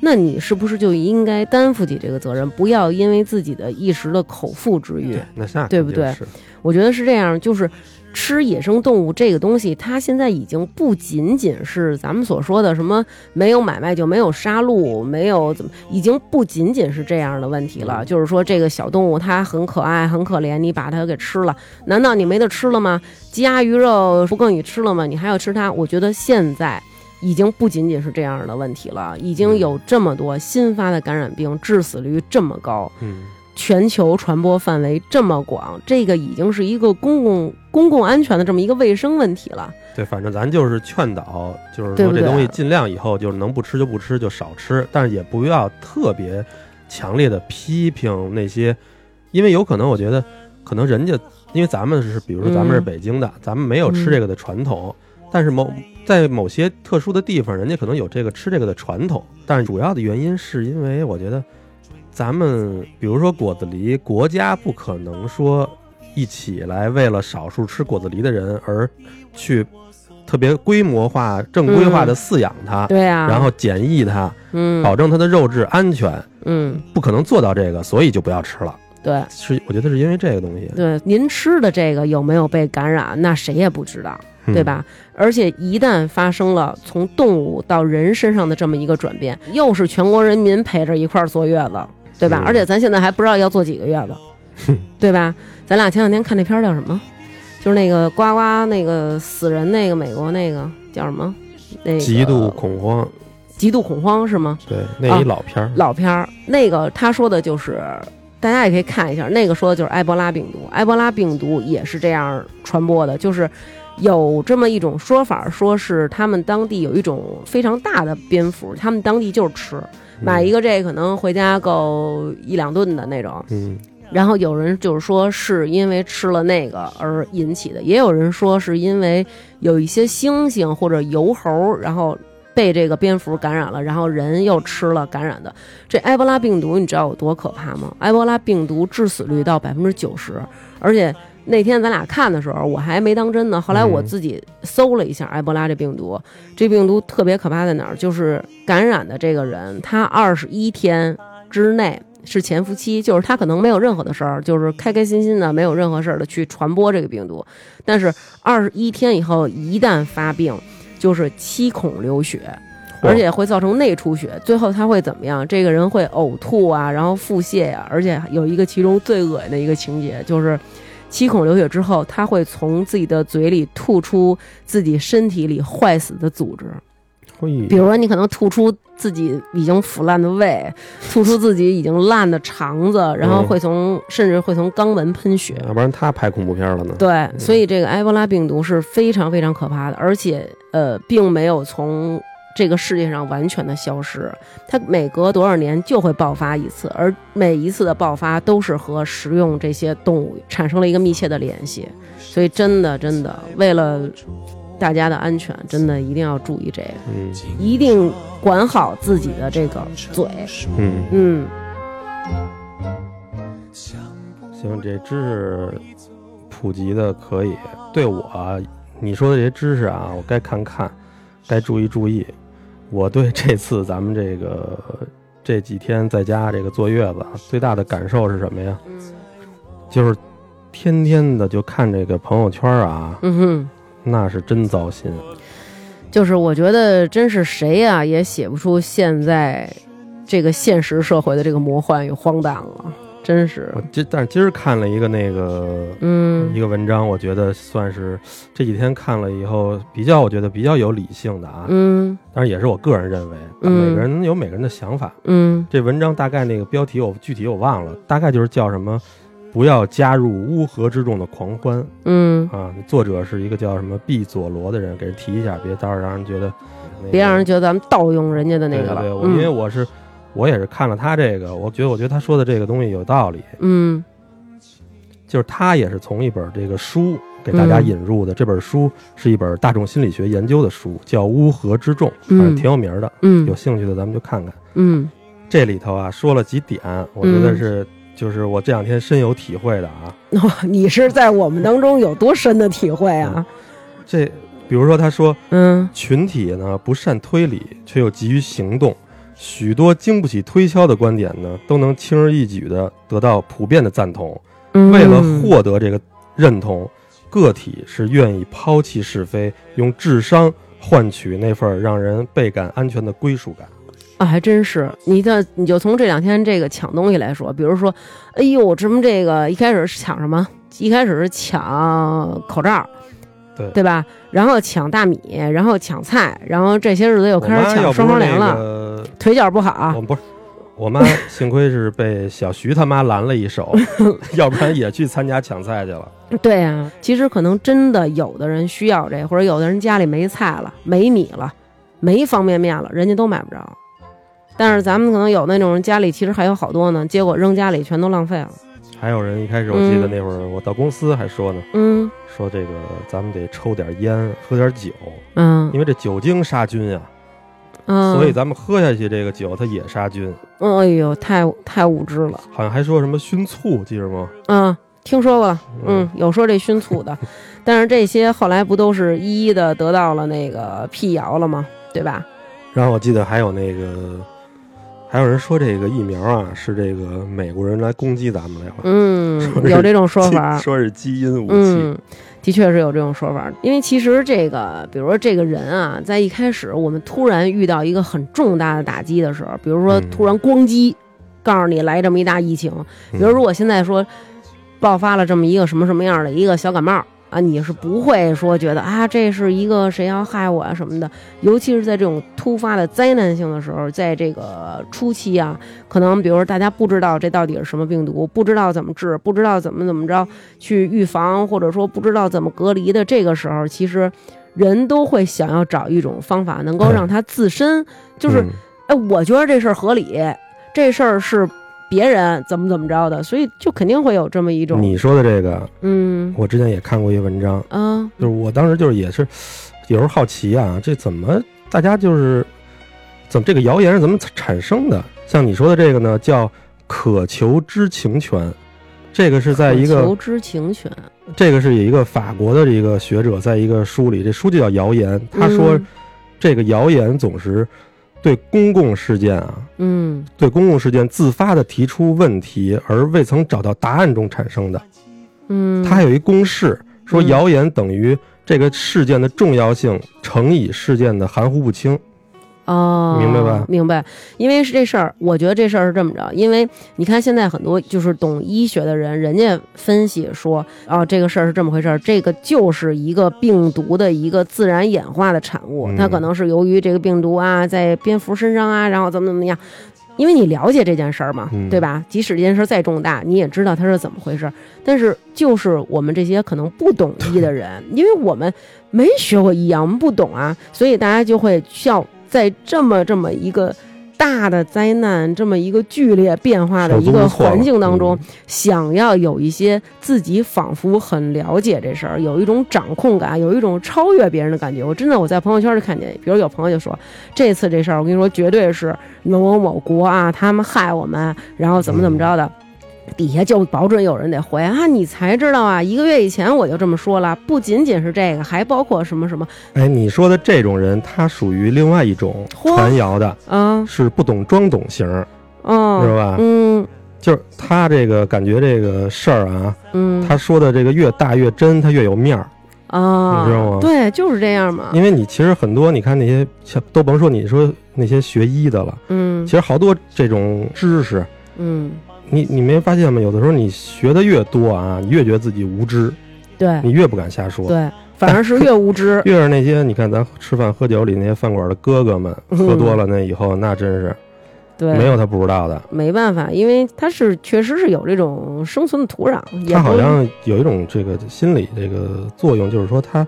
那你是不是就应该担负起这个责任，不要因为自己的一时的口腹之欲？那那对不对我觉得是这样，就是吃野生动物这个东西，它现在已经不仅仅是咱们所说的什么没有买卖就没有杀戮，没有怎么，已经不仅仅是这样的问题了。嗯就是说，这个小动物它很可爱、很可怜，你把它给吃了，难道你没得吃了吗？鸡鸭鱼肉不够你吃了吗？你还要吃它？我觉得现在。已经不仅仅是这样的问题了，已经有这么多新发的感染病，致死率这么高，嗯，全球传播范围这么广，这个已经是一个公共公共安全的这么一个卫生问题了。对，反正咱就是劝导，就是说这东西尽量以后就是能不吃就不吃，就少吃，但是也不要特别强烈的批评那些，因为有可能我觉得可能人家因为咱们是比如说咱们是嗯北京的，咱们没有吃这个的传统，但是某在某些特殊的地方，人家可能有这个吃这个的传统，但是主要的原因是因为我觉得咱们比如说果子狸，国家不可能说一起来为了少数吃果子狸的人而去特别规模化、正规化的饲养它，对啊，然后检疫它，嗯保证它的肉质安全，嗯，不可能做到这个，所以就不要吃了。对是，我觉得是因为这个东西，对，您吃的这个有没有被感染，那谁也不知道。嗯对？吧？而且一旦发生了从动物到人身上的这么一个转变，又是全国人民陪着一块儿坐月子，对吧？嗯而且咱现在还不知道要做几个月子，对吧？咱俩前两天看那片儿叫什么？就是那个呱呱那个死人那个美国那个叫什么？那个极度恐慌，极度恐慌是吗？对，那一老片儿，老片儿，那个他说的就是，大家也可以看一下，那个说的就是埃博拉病毒。埃博拉病毒也是这样传播的，就是有这么一种说法，说是他们当地有一种非常大的蝙蝠，他们当地就是吃，买一个，这可能回家够一两顿的那种。嗯，然后有人就是说是因为吃了那个而引起的，也有人说是因为有一些猩猩或者油猴，然后被这个蝙蝠感染了，然后人又吃了感染的。这埃博拉病毒你知道有多可怕吗？埃博拉病毒致死率到百分之九十，而且那天咱俩看的时候我还没当真呢，后来我嗯自己搜了一下埃博拉这病毒，这病毒特别可怕在哪儿？就是感染的这个人，他二十一天之内是潜伏期，就是他可能没有任何的事儿，就是开开心心的，没有任何事儿的去传播这个病毒。但是二十一天以后，一旦发病，就是七孔流血，而且会造成内出血，最后他会怎么样？这个人会呕吐啊，然后腹泻呀、而且有一个其中最恶心的一个情节就是。七孔流血之后，他会从自己的嘴里吐出自己身体里坏死的组织，嘿比如说，你可能吐出自己已经腐烂的胃，吐出自己已经烂的肠子，然后嗯会从、甚至会从肛门喷血。要不然他拍恐怖片了呢。对，所以这个埃博拉病毒是非常非常可怕的，而且呃，并没有从这个世界上完全的消失，它每隔多少年就会爆发一次，而每一次的爆发都是和食用这些动物产生了一个密切的联系，所以真的真的为了大家的安全，真的一定要注意这个，嗯一定管好自己的这个嘴，嗯，嗯。行，这知识普及的可以。对我啊，你说的这些知识啊，我该看看，该注意注意。我对这次咱们这个这几天在家这个坐月子啊，最大的感受是什么呀？嗯就是天天的就看这个朋友圈啊，嗯哼。那是真糟心。就是我觉得真是谁呀、也写不出现在这个现实社会的这个魔幻与荒诞了，真是我，今但是今儿看了一个那个嗯一个文章，我觉得算是这几天看了以后比较，我觉得比较有理性的啊。嗯但是也是我个人认为，嗯每个人有每个人的想法。嗯这文章大概那个标题我具体我忘了，大概就是叫什么“不要加入乌合之众的狂欢”嗯，啊。作者是一个叫什么毕佐罗的人，给人提一下，别到时候让人觉得、那个别让人觉得咱们盗用人家的那个了，对对对，我因为嗯我是我也是看了他这个，我觉得我觉得他说的这个东西有道理，嗯就是他也是从一本这个书给大家嗯引入的。这本书是一本大众心理学研究的书，叫《乌合之众》，嗯反正挺有名的。嗯有兴趣的咱们就看看。嗯这里头啊说了几点，我觉得是、就是我这两天深有体会的啊。哦，你是在我们当中有多深的体会啊？这比如说他说嗯群体呢不善推理，却又急于行动。许多经不起推敲的观点呢，都能轻而易举地得到普遍的赞同。嗯，为了获得这个认同，个体是愿意抛弃是非，用智商换取那份让人倍感安全的归属感。啊，还真是。你的你就从这两天这个抢东西来说，比如说，哎呦，什么这个一开始是抢什么？一开始是抢口罩，对对吧？然后抢大米，然后抢菜，然后这些日子又开始抢双黄连了，个，腿脚不好我。不是我妈 幸亏是被小徐他妈拦了一手，要不然也去参加抢菜去了。对呀、其实可能真的有的人需要这，或者有的人家里没菜了、没米了、没方便面了，人家都买不着。但是咱们可能有那种人家里其实还有好多呢，结果扔家里全都浪费了。还有人一开始我记得那会儿我到公司还说呢，嗯说这个咱们得抽点烟，喝点酒，嗯因为这酒精杀菌呀、嗯，所以咱们喝下去这个酒它也杀菌。嗯哎呦，太太无知了。好像还说什么熏醋，记着吗？嗯，听说过了，嗯，有说这熏醋的，但是这些后来不都是一一的得到了那个辟谣了吗？对吧？然后我记得还有那个，还有人说这个疫苗啊是这个美国人来攻击咱们来了，嗯 有这种说法。说是基因武器。嗯，的确是有这种说法，因为其实这个，比如说这个人啊，在一开始我们突然遇到一个很重大的打击的时候，比如说嗯突然咣叽，告诉你来这么一大疫情，比如嗯如果现在说爆发了这么一个什么什么样的一个小感冒啊，你是不会说觉得啊这是一个谁要害我啊什么的，尤其是在这种突发的灾难性的时候，在这个初期啊，可能比如说大家不知道这到底是什么病毒，不知道怎么治，不知道怎么怎么着去预防，或者说不知道怎么隔离的这个时候，其实人都会想要找一种方法，能够让他自身就是嗯。哎，我觉得这事儿合理，这事儿是别人怎么怎么着的，所以就肯定会有这么一种，你说的这个，嗯。我之前也看过一文章，嗯。就是我当时就是也是有时候好奇啊，这怎么大家就是怎么这个谣言是怎么产生的？像你说的这个呢，叫渴求知情权，这个是在一个求知情权，这个是有一个法国的一个学者在一个书里，这书就叫谣言，他说嗯。这个谣言总是对公共事件啊，嗯对公共事件自发的提出问题而未曾找到答案中产生的。嗯，它还有一公式，说嗯谣言等于这个事件的重要性乘以事件的含糊不清。哦，明白吧明白，因为是这事儿，我觉得这事儿是这么着，因为你看现在很多就是懂医学的人，人家分析说，哦，这个事儿是这么回事儿，这个就是一个病毒的一个自然演化的产物，嗯它可能是由于这个病毒啊，在蝙蝠身上啊，然后怎么怎么样。因为你了解这件事儿嘛，嗯对吧？即使这件事儿再重大，你也知道它是怎么回事儿。但是就是我们这些可能不懂医的人，因为我们没学过医啊，我们不懂啊，所以大家就会需要在这么这么一个大的灾难、这么一个剧烈变化的一个环境当中，想要有一些自己仿佛很了解这事儿，有一种掌控感，有一种超越别人的感觉。我真的我在朋友圈里看见，比如有朋友就说，这次这事儿我跟你说，绝对是某某某国啊，他们害我们，然后怎么怎么着的。底下就保准有人得回啊！你才知道啊！一个月以前我就这么说了，不仅仅是这个，还包括什么什么哎，你说的这种人，他属于另外一种传谣的，啊，是不懂装懂型儿，嗯，知道吧？嗯就是他这个感觉这个事儿啊，嗯，他说的这个越大越真，他越有面儿。啊，你知道吗对，就是这样嘛。因为你其实很多，你看那些像都甭说你说那些学医的了，嗯其实好多这种知识，嗯，你你没发现吗？有的时候你学的越多啊，你越觉得自己无知，对你越不敢瞎说。对，反而是越无知。越是那些你看咱吃饭喝酒里那些饭馆的哥哥们，嗯喝多了那以后，那真是对，没有他不知道的。没办法，因为他是确实是有这种生存的土壤，他好像有一种这个心理这个作用，就是说他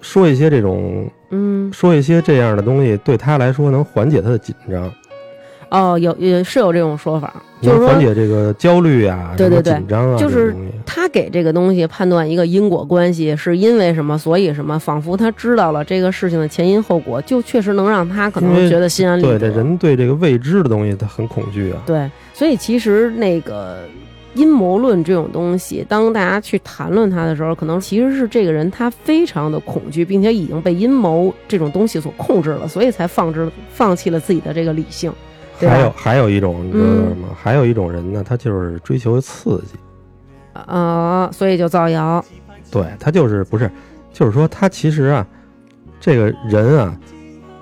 说一些这种嗯说一些这样的东西，对他来说能缓解他的紧张，哦，有也是有这种说法，就是说缓解这个焦虑啊、对对对紧张啊，就是他给这个东西判断一个因果关系，是因为什么，所以什么，仿佛他知道了这个事情的前因后果，就确实能让他可能觉得心安理对，得。这人对这个未知的东西他很恐惧啊。对，所以其实那个阴谋论这种东西，当大家去谈论它的时候，可能其实是这个人他非常的恐惧，并且已经被阴谋这种东西所控制了，所以才放置放弃了自己的这个理性。还有还有一种，你知道嗯吗？还有一种人呢，他就是追求刺激，啊、所以就造谣。对他就是不是，就是说他其实啊，这个人啊，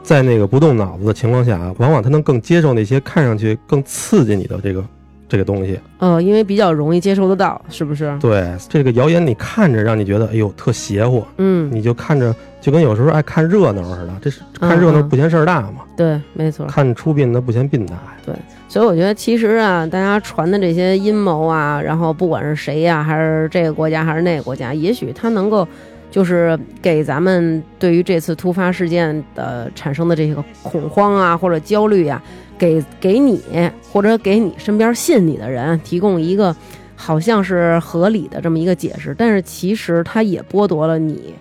在那个不动脑子的情况下啊，往往他能更接受那些看上去更刺激你的这个这个东西。嗯，因为比较容易接受得到，是不是？对，这个谣言你看着让你觉得哎呦特邪乎，嗯，你就看着就跟有时候爱看热闹似的，这是看热闹不嫌事儿大嘛，对，没错。看出殡的不嫌殡大对。所以我觉得，其实啊，大家传的这些阴谋啊，然后不管是谁呀、还是这个国家，还是那个国家，也许他能够，就是给咱们对于这次突发事件的产生的这个恐慌啊，或者焦虑啊，给给你或者给你身边信你的人提供一个好像是合理的这么一个解释，但是其实它也剥夺了你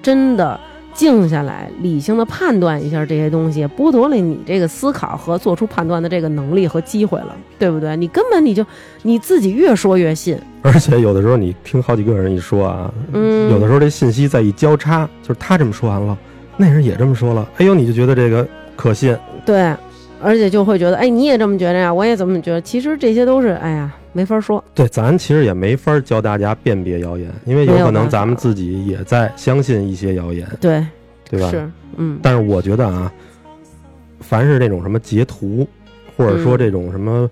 真的。静下来，理性的判断一下这些东西，剥夺了你这个思考和做出判断的这个能力和机会了，对不对？你根本你就你自己越说越信，而且有的时候你听好几个人一说啊，嗯，有的时候这信息再一交叉，就是他这么说完了，那人也这么说了，哎呦，你就觉得这个可信。对，而且就会觉得，哎，你也这么觉得呀，我也这么觉得。其实这些都是，哎呀，没法说。对，咱其实也没法教大家辨别谣言，因为有可能咱们自己也在相信一些谣言，对，对吧？是，嗯，但是我觉得啊，凡是那种什么截图，或者说嗯这种什么，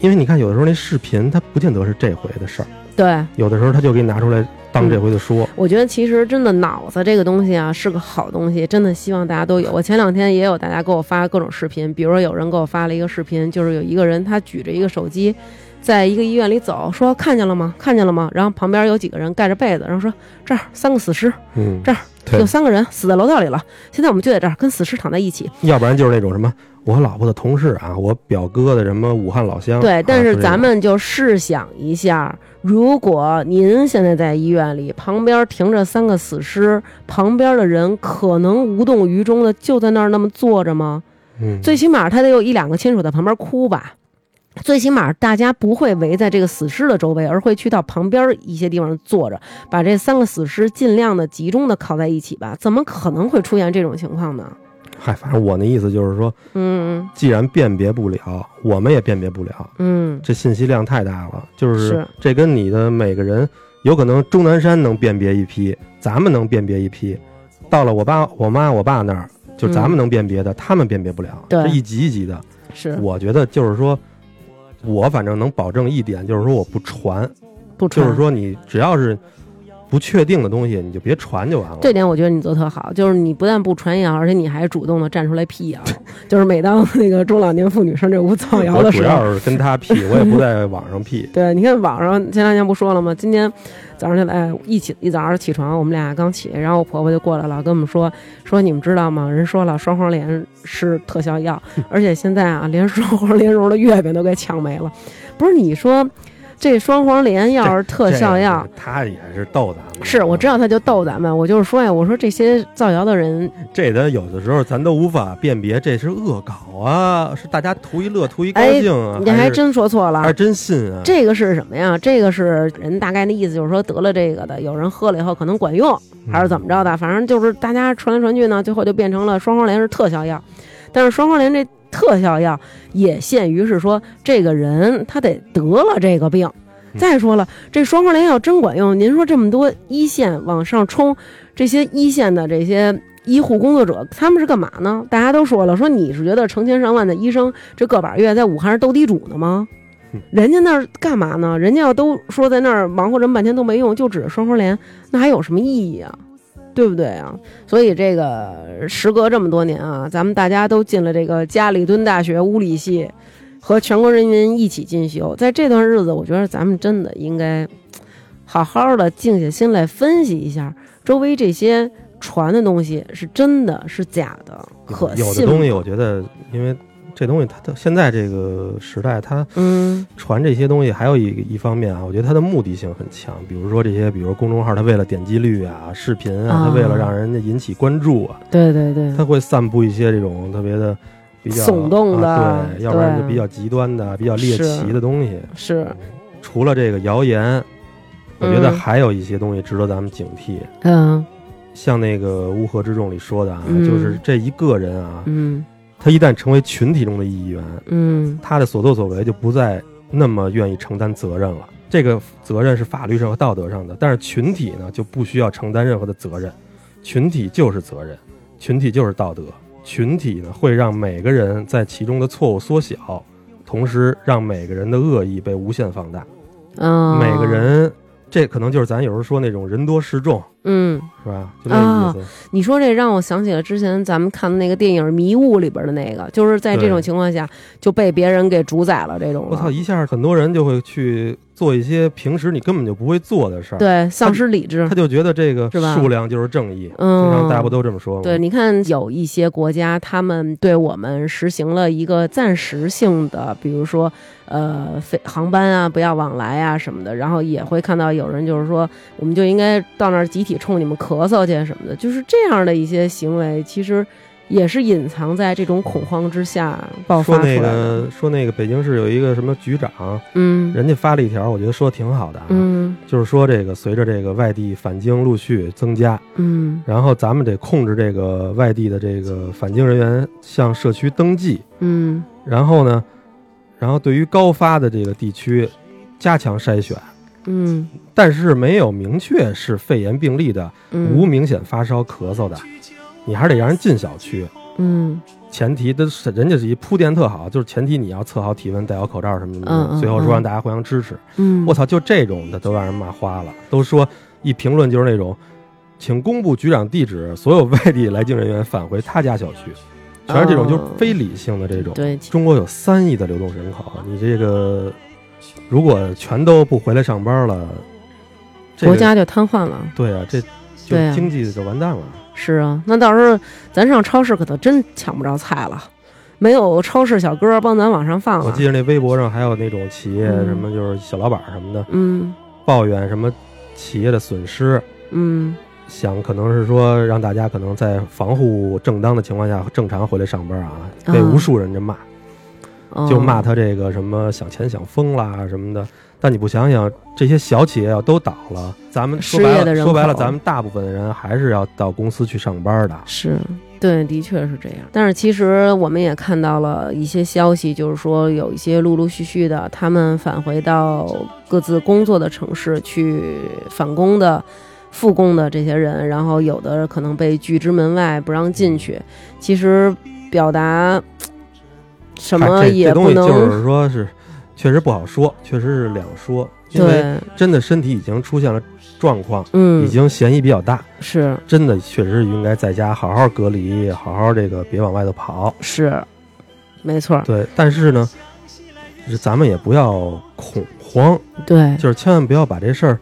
因为你看有的时候那视频它不见得是这回的事儿，对。有的时候他就给你拿出来当这回的说。我觉得其实真的脑子这个东西啊是个好东西，真的希望大家都有。我前两天也有大家给我发各种视频，比如说有人给我发了一个视频，就是有一个人他举着一个手机，在一个医院里走，说看见了吗？看见了吗？然后旁边有几个人盖着被子，然后说这儿三个死尸，嗯，这儿有，三个人死在楼道里了，现在我们就在这儿跟死尸躺在一起。要不然就是那种什么我老婆的同事啊，我表哥的什么武汉老乡。对，但是咱们就试想一下，如果您现在在医院里，旁边停着三个死尸，旁边的人可能无动于衷的就在那儿那么坐着吗？嗯，最起码他得有一两个亲属在旁边哭吧。最起码大家不会围在这个死尸的周围，而会去到旁边一些地方坐着，把这三个死尸尽量的集中的靠在一起吧。怎么可能会出现这种情况呢？嗨，反正我那意思就是说，嗯既然辨别不了，我们也辨别不了，嗯，这信息量太大了。就是是。这跟你的每个人，有可能钟南山能辨别一批，咱们能辨别一批，到了我爸、我妈、我爸那儿，就咱们能辨别的，他们辨别不了，嗯对。是一级一级的。是。我觉得就是说，我反正能保证一点，就是说我不传，不传。就是说你只要是不确定的东西，你就别传就完了。这点我觉得你做得特好，就是你不但不传谣，而且你还主动的站出来辟谣。就是每当那个中老年妇女上这屋造谣我主的时候，。要是跟他辟我也不在网上辟 对，你看网上前两天不说了吗？今天早上起来一起一早上起床，我们俩刚起，然后我婆婆就过来了，跟我们说说你们知道吗？人说了双黄连是特效药，而且现在啊连双黄莲蓉的月饼都给抢没了。不是你说这双黄连要是特效药这，个他也是逗咱们。是我知道他就逗咱们，我就是说呀，我说这些造谣的人这的有的时候咱都无法辨别这是恶搞啊，是大家图一乐、图一高哎兴啊，你还真说错了还。真信啊？这个是什么呀？这个是人大概的意思，就是说得了这个的，有人喝了以后可能管用，还是怎么着的？反正就是大家传来传去呢，最后就变成了双黄连是特效药。但是双黄连这特效药也限于是说这个人他得得了这个病。再说了，这双黄连要真管用，您说这么多一线往上冲，这些一线的这些医护工作者，他们是干嘛呢？大家都说了，说你是觉得成千上万的医生这个把月在武汉是斗地主呢吗？人家那儿干嘛呢？人家要都说在那儿忙活这么半天都没用，就指着双黄连，那还有什么意义啊？对不对啊？所以这个时隔这么多年啊，咱们大家都进了这个加里敦大学物理系，和全国人民一起进修。在这段日子，我觉得咱们真的应该好好的静下心来分析一下周围这些传的东西是真的是假的，可信有的东西，我觉得，因为这东西它它现在这个时代，它嗯传这些东西还有一一方面啊，我觉得它的目的性很强。比如说这些，比如公众号，它为了点击率啊、视频啊，啊它为了让人家引起关注啊，对对对，它会散布一些这种特别的比较耸动的啊对，要不然就比较极端的、比较猎奇的东西。是除了这个谣言，我觉得嗯还有一些东西值得咱们警惕。嗯像那个《乌合之众》里说的啊，嗯就是这一个人啊，嗯他一旦成为群体中的一员，嗯他的所作所为就不再那么愿意承担责任了。这个责任是法律上和道德上的，但是群体呢就不需要承担任何的责任，群体就是责任，群体就是道德，群体呢会让每个人在其中的错误缩小，同时让每个人的恶意被无限放大。嗯，每个人，这可能就是咱有时候说那种人多势众，嗯，是吧？就那意思。你说这让我想起了之前咱们看的那个电影《迷雾》里边的那个，就是在这种情况下就被别人给主宰了，这种我操，一下很多人就会去做一些平时你根本就不会做的事儿，对，丧失理智他。就觉得这个数量就是正义。嗯经常大家不都这么说吗？对，你看有一些国家，他们对我们实行了一个暂时性的，比如说，呃，飞航班啊，不要往来啊什么的，然后也会看到有人就是说，我们就应该到那儿集体冲你们咳嗽去什么的，就是这样的一些行为，其实也是隐藏在这种恐慌之下爆发说那出来的。个说那个北京市有一个什么局长，嗯。人家发了一条，我觉得说的挺好的啊，嗯。就是说这个随着这个外地返京陆续增加，嗯。然后咱们得控制这个外地的这个返京人员向社区登记，嗯。然后呢，然后对于高发的这个地区加强筛选，嗯。但是没有明确是肺炎病例的，嗯，无明显发烧咳嗽的，你还是得让人进小区。嗯前提的是人家是一铺垫特好，就是前提你要测好体温、戴好口罩什么的。嗯嗯最后说嗯让大家互相支持。嗯，我操，就这种的都让人骂花了，都说一评论就是那种，请公布局长地址，所有外地来京人员返回他家小区，全是这种哦就是非理性的这种。对，中国有三亿的流动人口，你这个如果全都不回来上班了，这个国家就瘫痪了。对啊，这就经济就完蛋了。是啊，那到时候咱上超市可都真抢不着菜了，没有超市小哥帮咱往上放了。我记得那微博上还有那种企业嗯什么，就是小老板什么的嗯抱怨什么企业的损失，嗯想可能是说让大家可能在防护正当的情况下正常回来上班啊，被啊无数人这骂，哦就骂他这个什么想钱想疯啦什么的。但你不想想，这些小企业要都倒了，咱们说白了，失业的人说白了，咱们大部分的人还是要到公司去上班的。是。对，的确是这样。但是其实我们也看到了一些消息，就是说有一些陆陆续续的，他们返回到各自工作的城市去返工的、复工的这些人，然后有的可能被拒之门外，不让进去。其实表达什么也不能就是说是，确实不好说，确实是两说，因为，真的身体已经出现了状况，嗯，已经嫌疑比较大，是真的确实是应该在家好好隔离，好好这个别往外头跑。是，没错，对，但是呢，就是咱们也不要恐慌，对，就是千万不要把这事儿，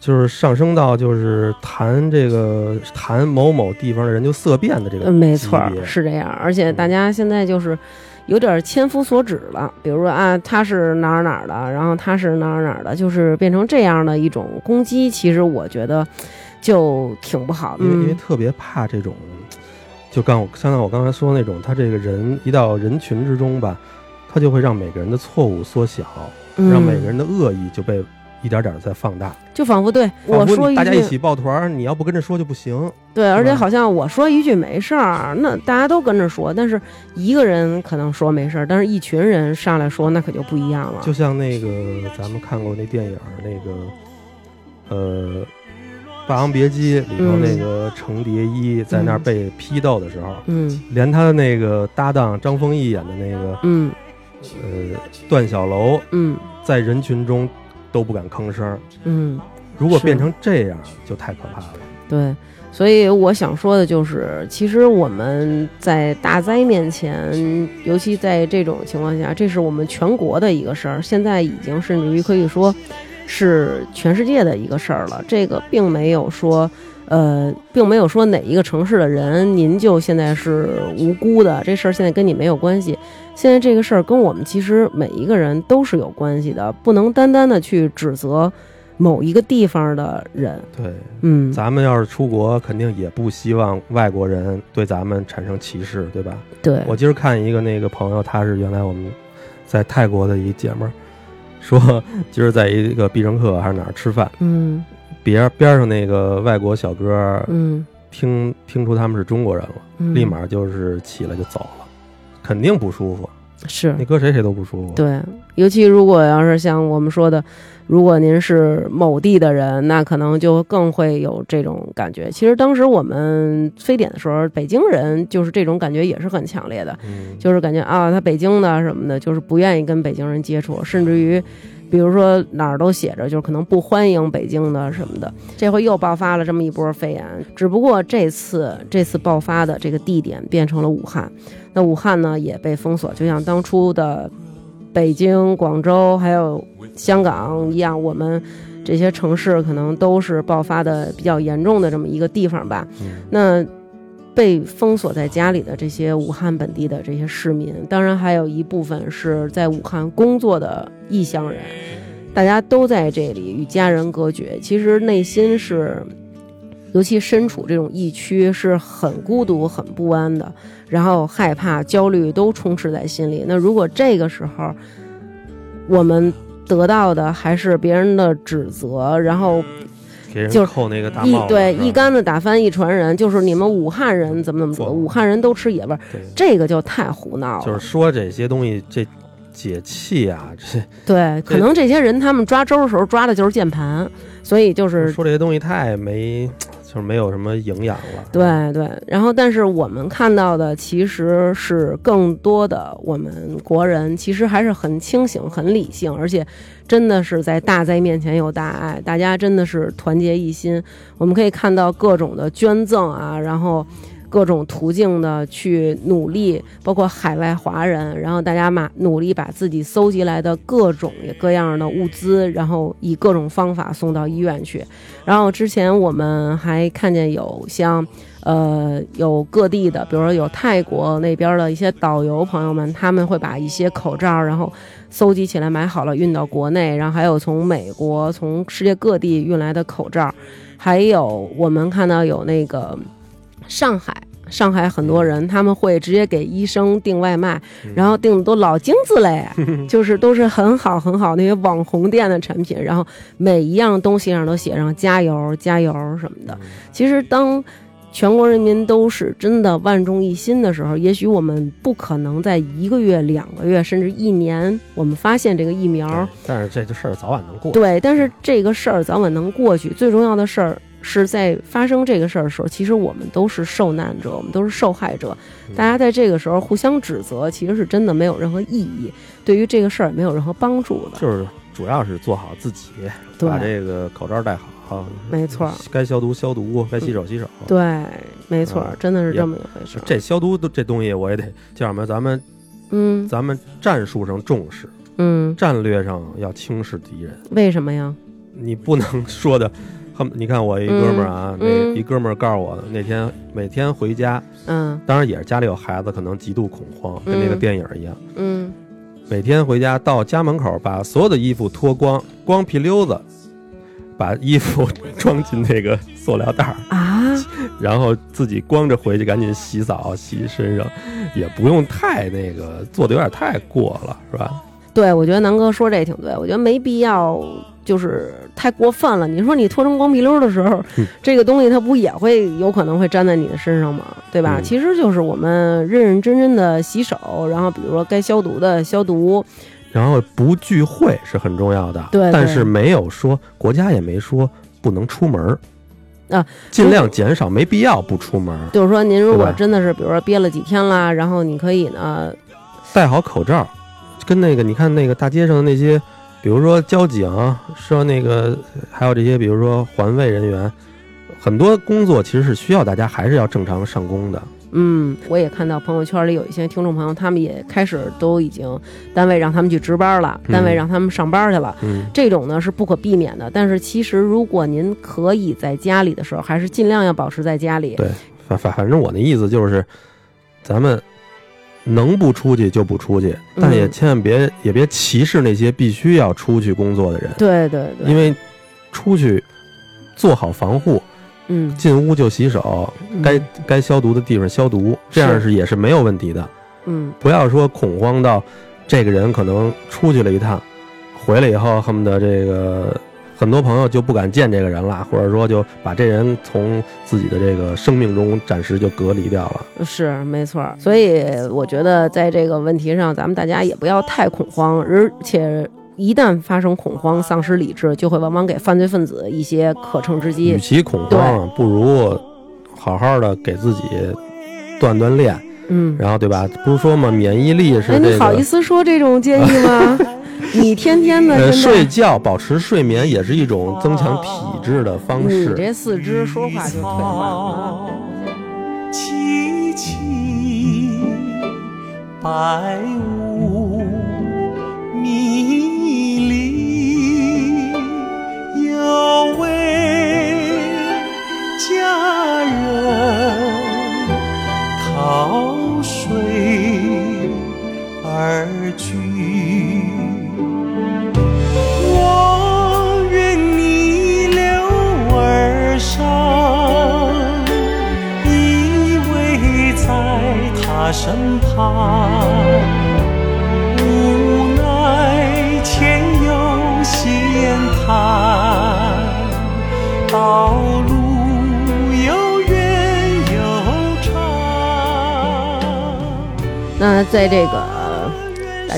就是上升到就是谈这个谈某某地方的人就色变的这个嗯，没错是这样。而且大家现在就是有点千夫所指了，比如说啊，他是哪儿哪儿的，然后他是哪儿哪儿的，就是变成这样的一种攻击。其实我觉得就挺不好的，因为因为嗯特别怕这种，就刚我像我刚才说那种，他这个人一到人群之中吧，他就会让每个人的错误缩小，嗯让每个人的恶意就被一点点的在放大。就仿佛对我说大家一起抱团儿，你要不跟着说就不行。对，而且好像我说一句没事儿，那大家都跟着说，但是一个人可能说没事儿，但是一群人上来说，那可就不一样了。就像那个咱们看过那电影，那个呃《霸王别姬》里头嗯那个程蝶衣在那被批斗的时候，嗯连他的那个搭档张丰毅演的那个嗯呃段小楼，嗯在人群中都不敢吭声儿。嗯，如果变成这样，就太可怕了。对。所以我想说的就是，其实我们在大灾面前，尤其在这种情况下，这是我们全国的一个事儿，现在已经甚至于可以说是全世界的一个事儿了。这个并没有说，呃，并没有说哪一个城市的人您就现在是无辜的，这事儿现在跟你没有关系。现在这个事儿跟我们其实每一个人都是有关系的，不能单单的去指责某一个地方的人。对，嗯，咱们要是出国，肯定也不希望外国人对咱们产生歧视，对吧？对，我今儿看一个那个朋友，他是原来我们在泰国的一姐们儿，说 今儿在一个必胜客还是哪儿吃饭，嗯边边上那个外国小哥嗯听听出他们是中国人了，嗯，立马就是起来就走了，肯定不舒服。是你搁谁谁都不舒服。对，尤其如果要是像我们说的，如果您是某地的人，那可能就更会有这种感觉。其实当时我们非典的时候，北京人就是这种感觉也是很强烈的，嗯，就是感觉啊，他北京的什么的，就是不愿意跟北京人接触，甚至于。比如说哪儿都写着，就是可能不欢迎北京的什么的。这回又爆发了这么一波肺炎，只不过这次这次爆发的这个地点变成了武汉，那武汉呢也被封锁，就像当初的北京、广州还有香港一样，我们这些城市可能都是爆发的比较严重的这么一个地方吧。嗯那被封锁在家里的这些武汉本地的这些市民，当然还有一部分是在武汉工作的异乡人，大家都在这里与家人隔绝，其实内心是，尤其身处这种疫区是很孤独、很不安的，然后害怕、焦虑都充斥在心里。那如果这个时候我们得到的还是别人的指责，然后就是扣那个大对一竿子打翻一船人，就是你们武汉人怎么怎么武汉人都吃野味儿，这个就太胡闹了。就是说这些东西这解气啊，这 对，可能这些人他们抓周的时候抓的就是键盘，所以就是说这些东西太没，就是没有什么营养了。对对。然后，但是我们看到的其实是更多的我们国人其实还是很清醒、很理性，而且真的是在大灾面前有大爱，大家真的是团结一心。我们可以看到各种的捐赠啊，然后。各种途径的去努力，包括海外华人，然后大家嘛努力把自己搜集来的各种各样的物资，然后以各种方法送到医院去。然后之前我们还看见有像，呃，有各地的，比如说有泰国那边的一些导游朋友们，他们会把一些口罩，然后搜集起来买好了运到国内，然后还有从美国、从世界各地运来的口罩，还有我们看到有那个上海。上海很多人他们会直接给医生订外卖，然后订的都老精致嘞，就是都是很好很好那些网红店的产品，然后每一样东西上都写上加油加油什么的。其实当全国人民都是真的万众一心的时候，也许我们不可能在一个月、两个月甚至一年，我们发现这个疫苗，但是这个事儿早晚能过。对，但是这个事儿早晚能过去。最重要的事儿是在发生这个事儿的时候，其实我们都是受难者，我们都是受害者。嗯大家在这个时候互相指责，其实是真的没有任何意义，对于这个事儿也没有任何帮助的。就是主要是做好自己，把这个口罩戴好，没错，该消毒消毒，该洗手洗手。对，没错，嗯真的是这么一回事。这消毒的这东西我也得叫什么？咱们嗯咱们战术上重视，嗯，战略上要轻视敌人。为什么呀？你不能说的，很你看我一哥们儿啊，嗯那嗯一哥们儿告诉我，那天每天回家，嗯当然也是家里有孩子，可能极度恐慌，跟那个嗯电影一样。嗯每天回家到家门口，把所有的衣服脱光，光皮溜子，把衣服 装进那个塑料袋儿，啊，然后自己光着回去，赶紧洗澡洗身上，也不用太那个做的有点太过了，是吧？对，我觉得南哥说这挺对，我觉得没必要就是太过分了。你说你脱成光皮溜的时候，嗯这个东西它不也会有可能会粘在你的身上吗？对吧？嗯其实就是我们认认真真的洗手，然后比如说该消毒的消毒，然后不聚会是很重要的，对对但是没有说国家也没说不能出门儿啊，尽量减少，没必要不出门，就是说您如果真的是比如说憋了几天啦，然后你可以呢，戴好口罩，跟那个你看那个大街上的那些，比如说交警，说那个还有这些，比如说环卫人员，很多工作其实是需要大家还是要正常上工的。嗯，我也看到朋友圈里有一些听众朋友，他们也开始都已经单位让他们去值班了，单位嗯让他们上班去了。嗯，这种呢是不可避免的，但是其实如果您可以在家里的时候，还是尽量要保持在家里。对反反反正我的意思就是，咱们能不出去就不出去，但也嗯千万别也别歧视那些必须要出去工作的人，对对对，因为出去做好防护，嗯，进屋就洗手，嗯该。该消毒的地方消毒，这样是也是没有问题的。嗯。不要说恐慌到这个人可能出去了一趟，回来以后恨不得这个很多朋友就不敢见这个人了，或者说就把这人从自己的这个生命中暂时就隔离掉了。是没错儿，所以我觉得在这个问题上，咱们大家也不要太恐慌，而且一旦发生恐慌、丧失理智，就会往往给犯罪分子一些可乘之机与。其恐慌，不如好好的给自己锻锻炼，嗯，然后对吧？不是说嘛，免疫力是哎，这个。你好意思说这种建议吗？你天天的呃，睡，觉保持睡眠也是一种增强体质的方式你式。这四肢说话就退化了。萋萋白雾迷离，有位佳人而居。我愿逆流而上，依偎在他身旁。无奈前有险滩，道路又远又长。那在这个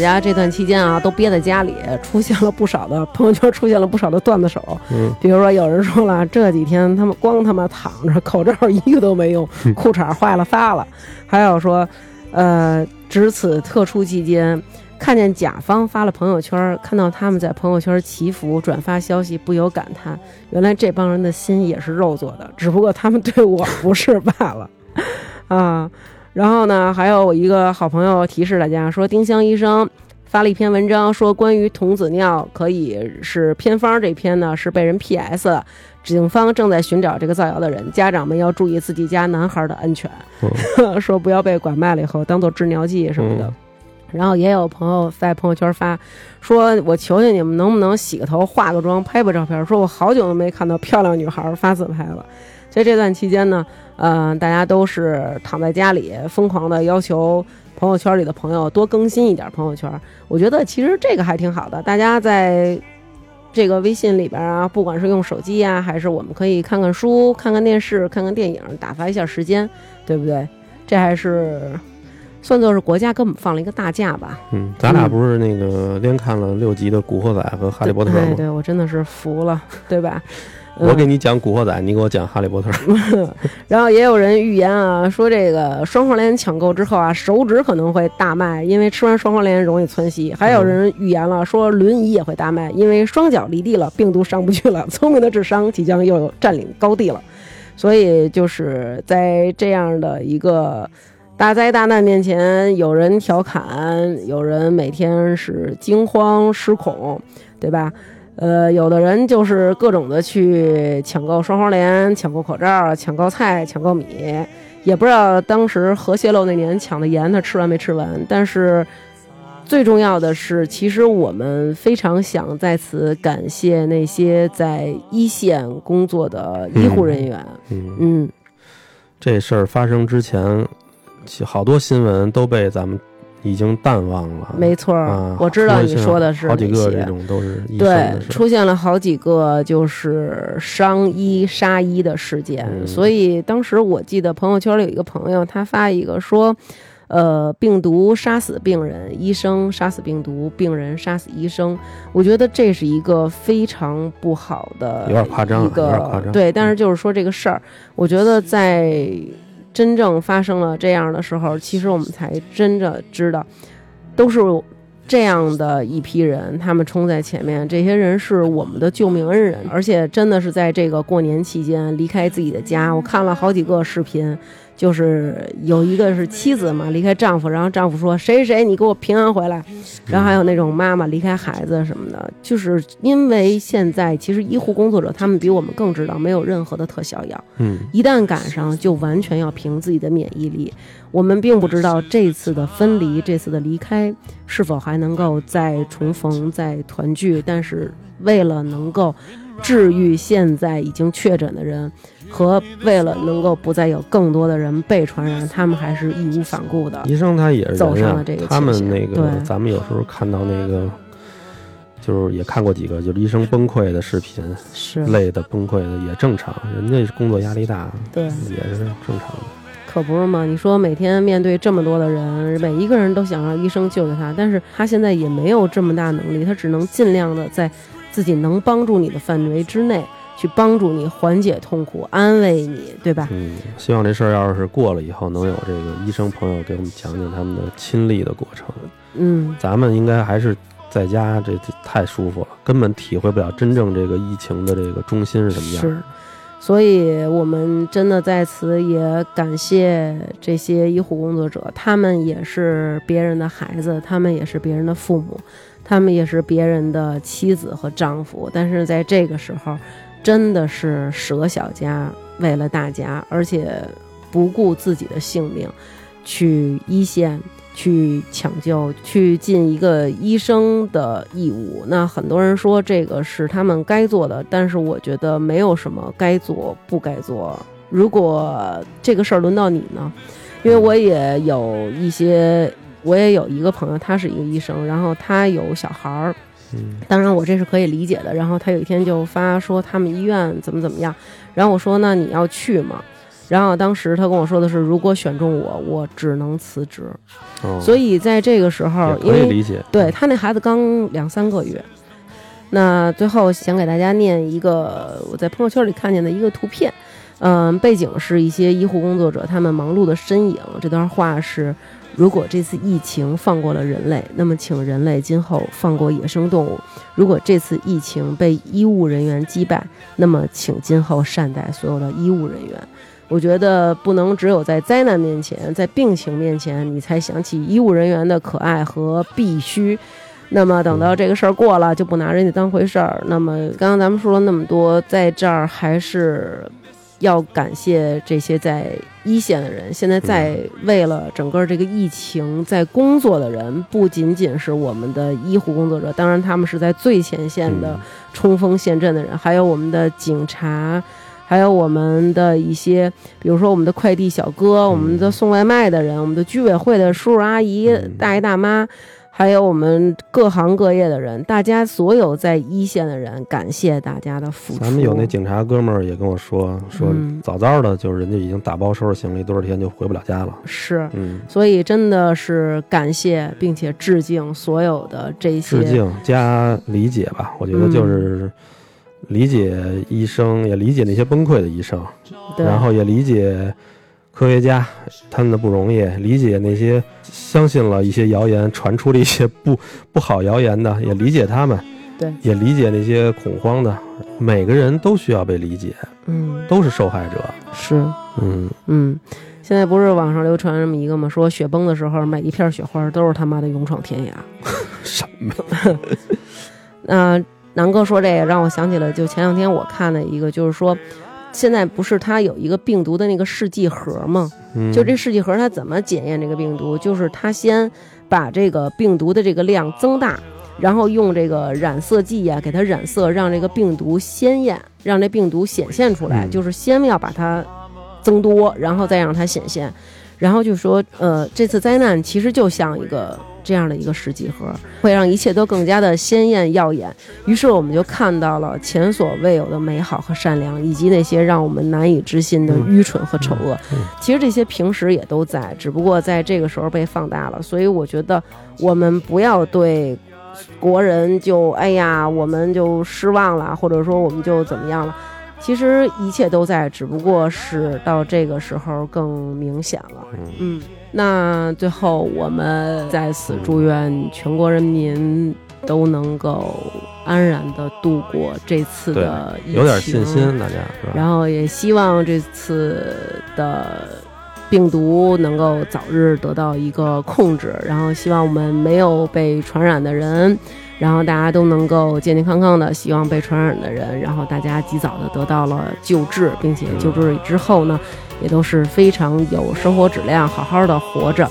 家这段期间啊，都憋在家里，出现了不少的朋友圈，出现了不少的段子手。嗯，比如说有人说了，这几天他们光他妈躺着，口罩一个都没用，裤衩坏了发了。还有说，呃，值此特殊期间，看见甲方发了朋友圈，看到他们在朋友圈祈福、转发消息，不由感叹：原来这帮人的心也是肉做的，只不过他们对我不是 罢了。啊，然后呢，还有我一个好朋友提示大家说，丁香医生发了一篇文章，说关于童子尿可以是偏方这篇呢是被人 PS 了。警方正在寻找这个造谣的人，家长们要注意自己家男孩的安全，说不要被拐卖了以后当做治尿剂什么的。嗯然后也有朋友在朋友圈发说：“我求求你们，能不能洗个头、化个妆、拍拍照片？说我好久都没看到漂亮女孩发自拍了。”所以这段期间呢，呃，大家都是躺在家里，疯狂的要求朋友圈里的朋友多更新一点朋友圈。我觉得其实这个还挺好的，大家在这个微信里边啊，不管是用手机呀、还是我们可以看看书、看看电视、看看电影，打发一下时间，对不对？这还是算作是国家给我们放了一个大假吧。嗯，咱俩不是那个连看了六集的《古惑仔》和《哈利波特》吗？对对，我真的是服了，对吧？我给嗯你讲《古惑仔》，你给我讲《哈利波特》。然后也有人预言啊，说这个双黄连抢购之后啊，手指可能会大卖，因为吃完双黄连容易窜稀。还有人预言了，说轮椅也会大卖，因为双脚离地了，病毒上不去了，聪明的智商即将又占领高地了。所以就是在这样的一个大灾大难面前，有人调侃，有人每天是惊慌失恐，对吧？呃，有的人就是各种的去抢购双黄连、抢购口罩、抢购菜、抢购米，也不知道当时核泄漏那年抢的盐他吃完没吃完。但是最重要的是，其实我们非常想在此感谢那些在一线工作的医护人员。嗯，嗯，这事儿发生之前，其好多新闻都被咱们已经淡忘了。没错我知道你说的是好几个这种都是对。出现了好几个就是伤医杀医的事件，嗯所以当时我记得朋友圈里有一个朋友，他发一个说，呃，病毒杀死病人，医生杀死病毒，病人杀死医生。我觉得这是一个非常不好的，有点夸张啊一个有点夸张对，但是就是说这个事儿，我觉得在真正发生了这样的时候，其实我们才真的知道，都是这样的一批人，他们冲在前面，这些人是我们的救命恩人，而且真的是在这个过年期间离开自己的家。我看了好几个视频，就是有一个是妻子嘛离开丈夫，然后丈夫说谁谁谁你给我平安回来，然后还有那种妈妈离开孩子什么的，就是因为现在其实医护工作者他们比我们更知道没有任何的特效药，嗯，一旦赶上就完全要凭自己的免疫力。我们并不知道这次的分离，这次的离开是否还能够再重逢、再团聚。但是为了能够治愈现在已经确诊的人，和为了能够不再有更多的人被传染，他们还是义无反顾的。医生他也是走上了这个他们那个对咱们有时候看到那个，就是也看过几个就是医生崩溃的视频，是累的崩溃的也正常，人家工作压力大，对，也是正常的。可不是嘛？你说每天面对这么多的人，每一个人都想让医生救救他，但是他现在也没有这么大能力，他只能尽量的在自己能帮助你的范围之内去帮助你缓解痛苦、安慰你，对吧？嗯，希望这事儿要是过了以后，能有这个医生朋友给我们讲讲他们的亲历的过程。嗯，咱们应该还是在家，这这太舒服了，根本体会不了真正这个疫情的这个中心是什么样。是，所以我们真的在此也感谢这些医护工作者，他们也是别人的孩子，他们也是别人的父母，他们也是别人的妻子和丈夫。但是在这个时候，真的是舍小家为了大家，而且不顾自己的性命去一线。去抢救，去尽一个医生的义务。那很多人说这个是他们该做的，但是我觉得没有什么该做不该做。如果这个事儿轮到你呢？因为我也有一些，我也有一个朋友，他是一个医生，然后他有小孩儿。嗯，当然我这是可以理解的。然后他有一天就发说他们医院怎么怎么样，然后我说那你要去吗？然后当时他跟我说的是，如果选中我，我只能辞职。哦、所以在这个时候，因为可以理解，对他那孩子刚两三个月。那最后想给大家念一个我在朋友圈里看见的一个图片，嗯，背景是一些医护工作者他们忙碌的身影。这段话是：如果这次疫情放过了人类，那么请人类今后放过野生动物；如果这次疫情被医务人员击败，那么请今后善待所有的医务人员。我觉得不能只有在灾难面前，在病情面前，你才想起医务人员的可爱和必须。那么等到这个事儿过了，就不拿人家当回事儿。那么刚刚咱们说了那么多，在这儿还是要感谢这些在一线的人，现在在为了整个这个疫情在工作的人，不仅仅是我们的医护工作者，当然他们是在最前线的冲锋陷阵的人，还有我们的警察。还有我们的一些，比如说我们的快递小哥，我们的送外卖的人，我们的居委会的叔叔阿姨、大爷大妈，还有我们各行各业的人，大家所有在一线的人，感谢大家的付出。咱们有那警察哥们儿也跟我说，说嗯。早早的，就是人家已经打包收拾行李，多少天就回不了家了。是，嗯，所以真的是感谢并且致敬所有的这些致敬加理解吧，我觉得就是理解医生，也理解那些崩溃的医生，然后也理解科学家他们的不容易，理解那些相信了一些谣言，传出了一些 不不好谣言的，也理解他们，对，也理解那些恐慌的。每个人都需要被理解，嗯都是受害者。是嗯，嗯。现在不是网上流传这么一个吗？说雪崩的时候，每一片雪花都是他妈的勇闯天涯。什么？那、南哥说这个让我想起了，就前两天我看的一个，就是说，现在不是它有一个病毒的那个试剂盒吗？嗯就这试剂盒它怎么检验这个病毒？就是它先把这个病毒的这个量增大，然后用这个染色剂呀、给它染色，让这个病毒鲜艳，让这病毒显现出来。嗯就是先要把它增多，然后再让它显现。然后就说，呃，这次灾难其实就像一个这样的一个试剂盒，会让一切都更加的鲜艳耀眼。于是我们就看到了前所未有的美好和善良，以及那些让我们难以置信的愚蠢和丑恶。嗯其实这些平时也都在，只不过在这个时候被放大了。所以我觉得我们不要对国人就哎呀，我们就失望了，或者说我们就怎么样了。其实一切都在，只不过是到这个时候更明显了。嗯，那最后我们在此祝愿全国人民都能够安然的度过这次的疫情，有点信心，大家是吧？然后也希望这次的病毒能够早日得到一个控制，然后希望我们没有被传染的人，然后大家都能够健健康康的。希望被传染的人，然后大家及早的得到了救治，并且救治之后呢，也都是非常有生活质量，好好的活着。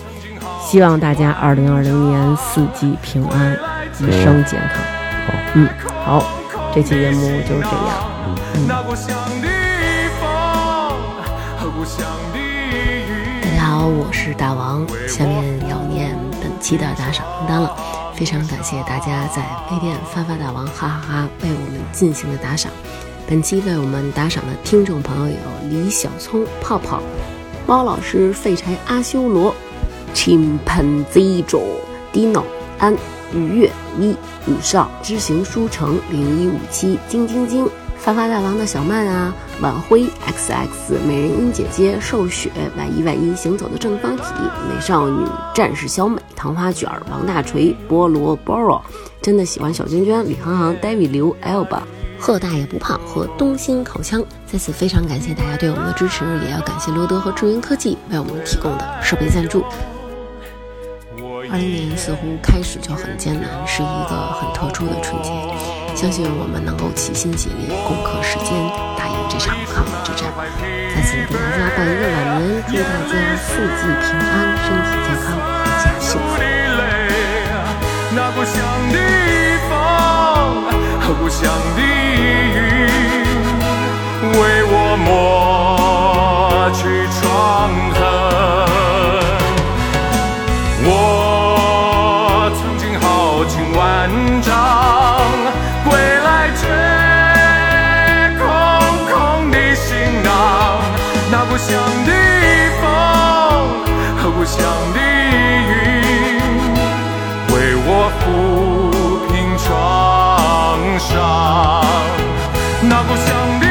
希望大家二零二零年四季平安，一生健康。好，嗯，好，这期节目就是这样。那故乡的风和故乡的雨。大家好，我是大王，下面要念本期的打赏名单了。非常感谢大家在微店发发大王哈哈哈为我们进行的打赏。本期为我们打赏的听众朋友有李小聪、泡泡、猫老师、废柴阿修罗、Chimpanzee、Dino、安、愉悦、V、宇少、知行书城、零一五七、晶晶晶。发发大王的小曼啊，晚辉 X X 美人音姐姐瘦雪 Y 一 Y 一行走的正方体美少女战士小美糖花卷王大锤菠萝 Boro 真的喜欢小娟娟李航航 David 刘 Elba 贺大爷不胖和东兴口腔，在此非常感谢大家对我们的支持，也要感谢罗德和智云科技为我们提供的设备赞助。二零年似乎开始就很艰难，是一个很特殊的春节。相信我们能够齐心协力，攻克时间，打赢这场抗疫之战。在此给大家拜一个晚年，祝大家四季平安，身体健康，阖家幸福。故乡的风和故乡的云，为我抹去创痕。我曾经豪情万丈，归来却空空的行囊。那故乡的风和故乡的上。那故乡的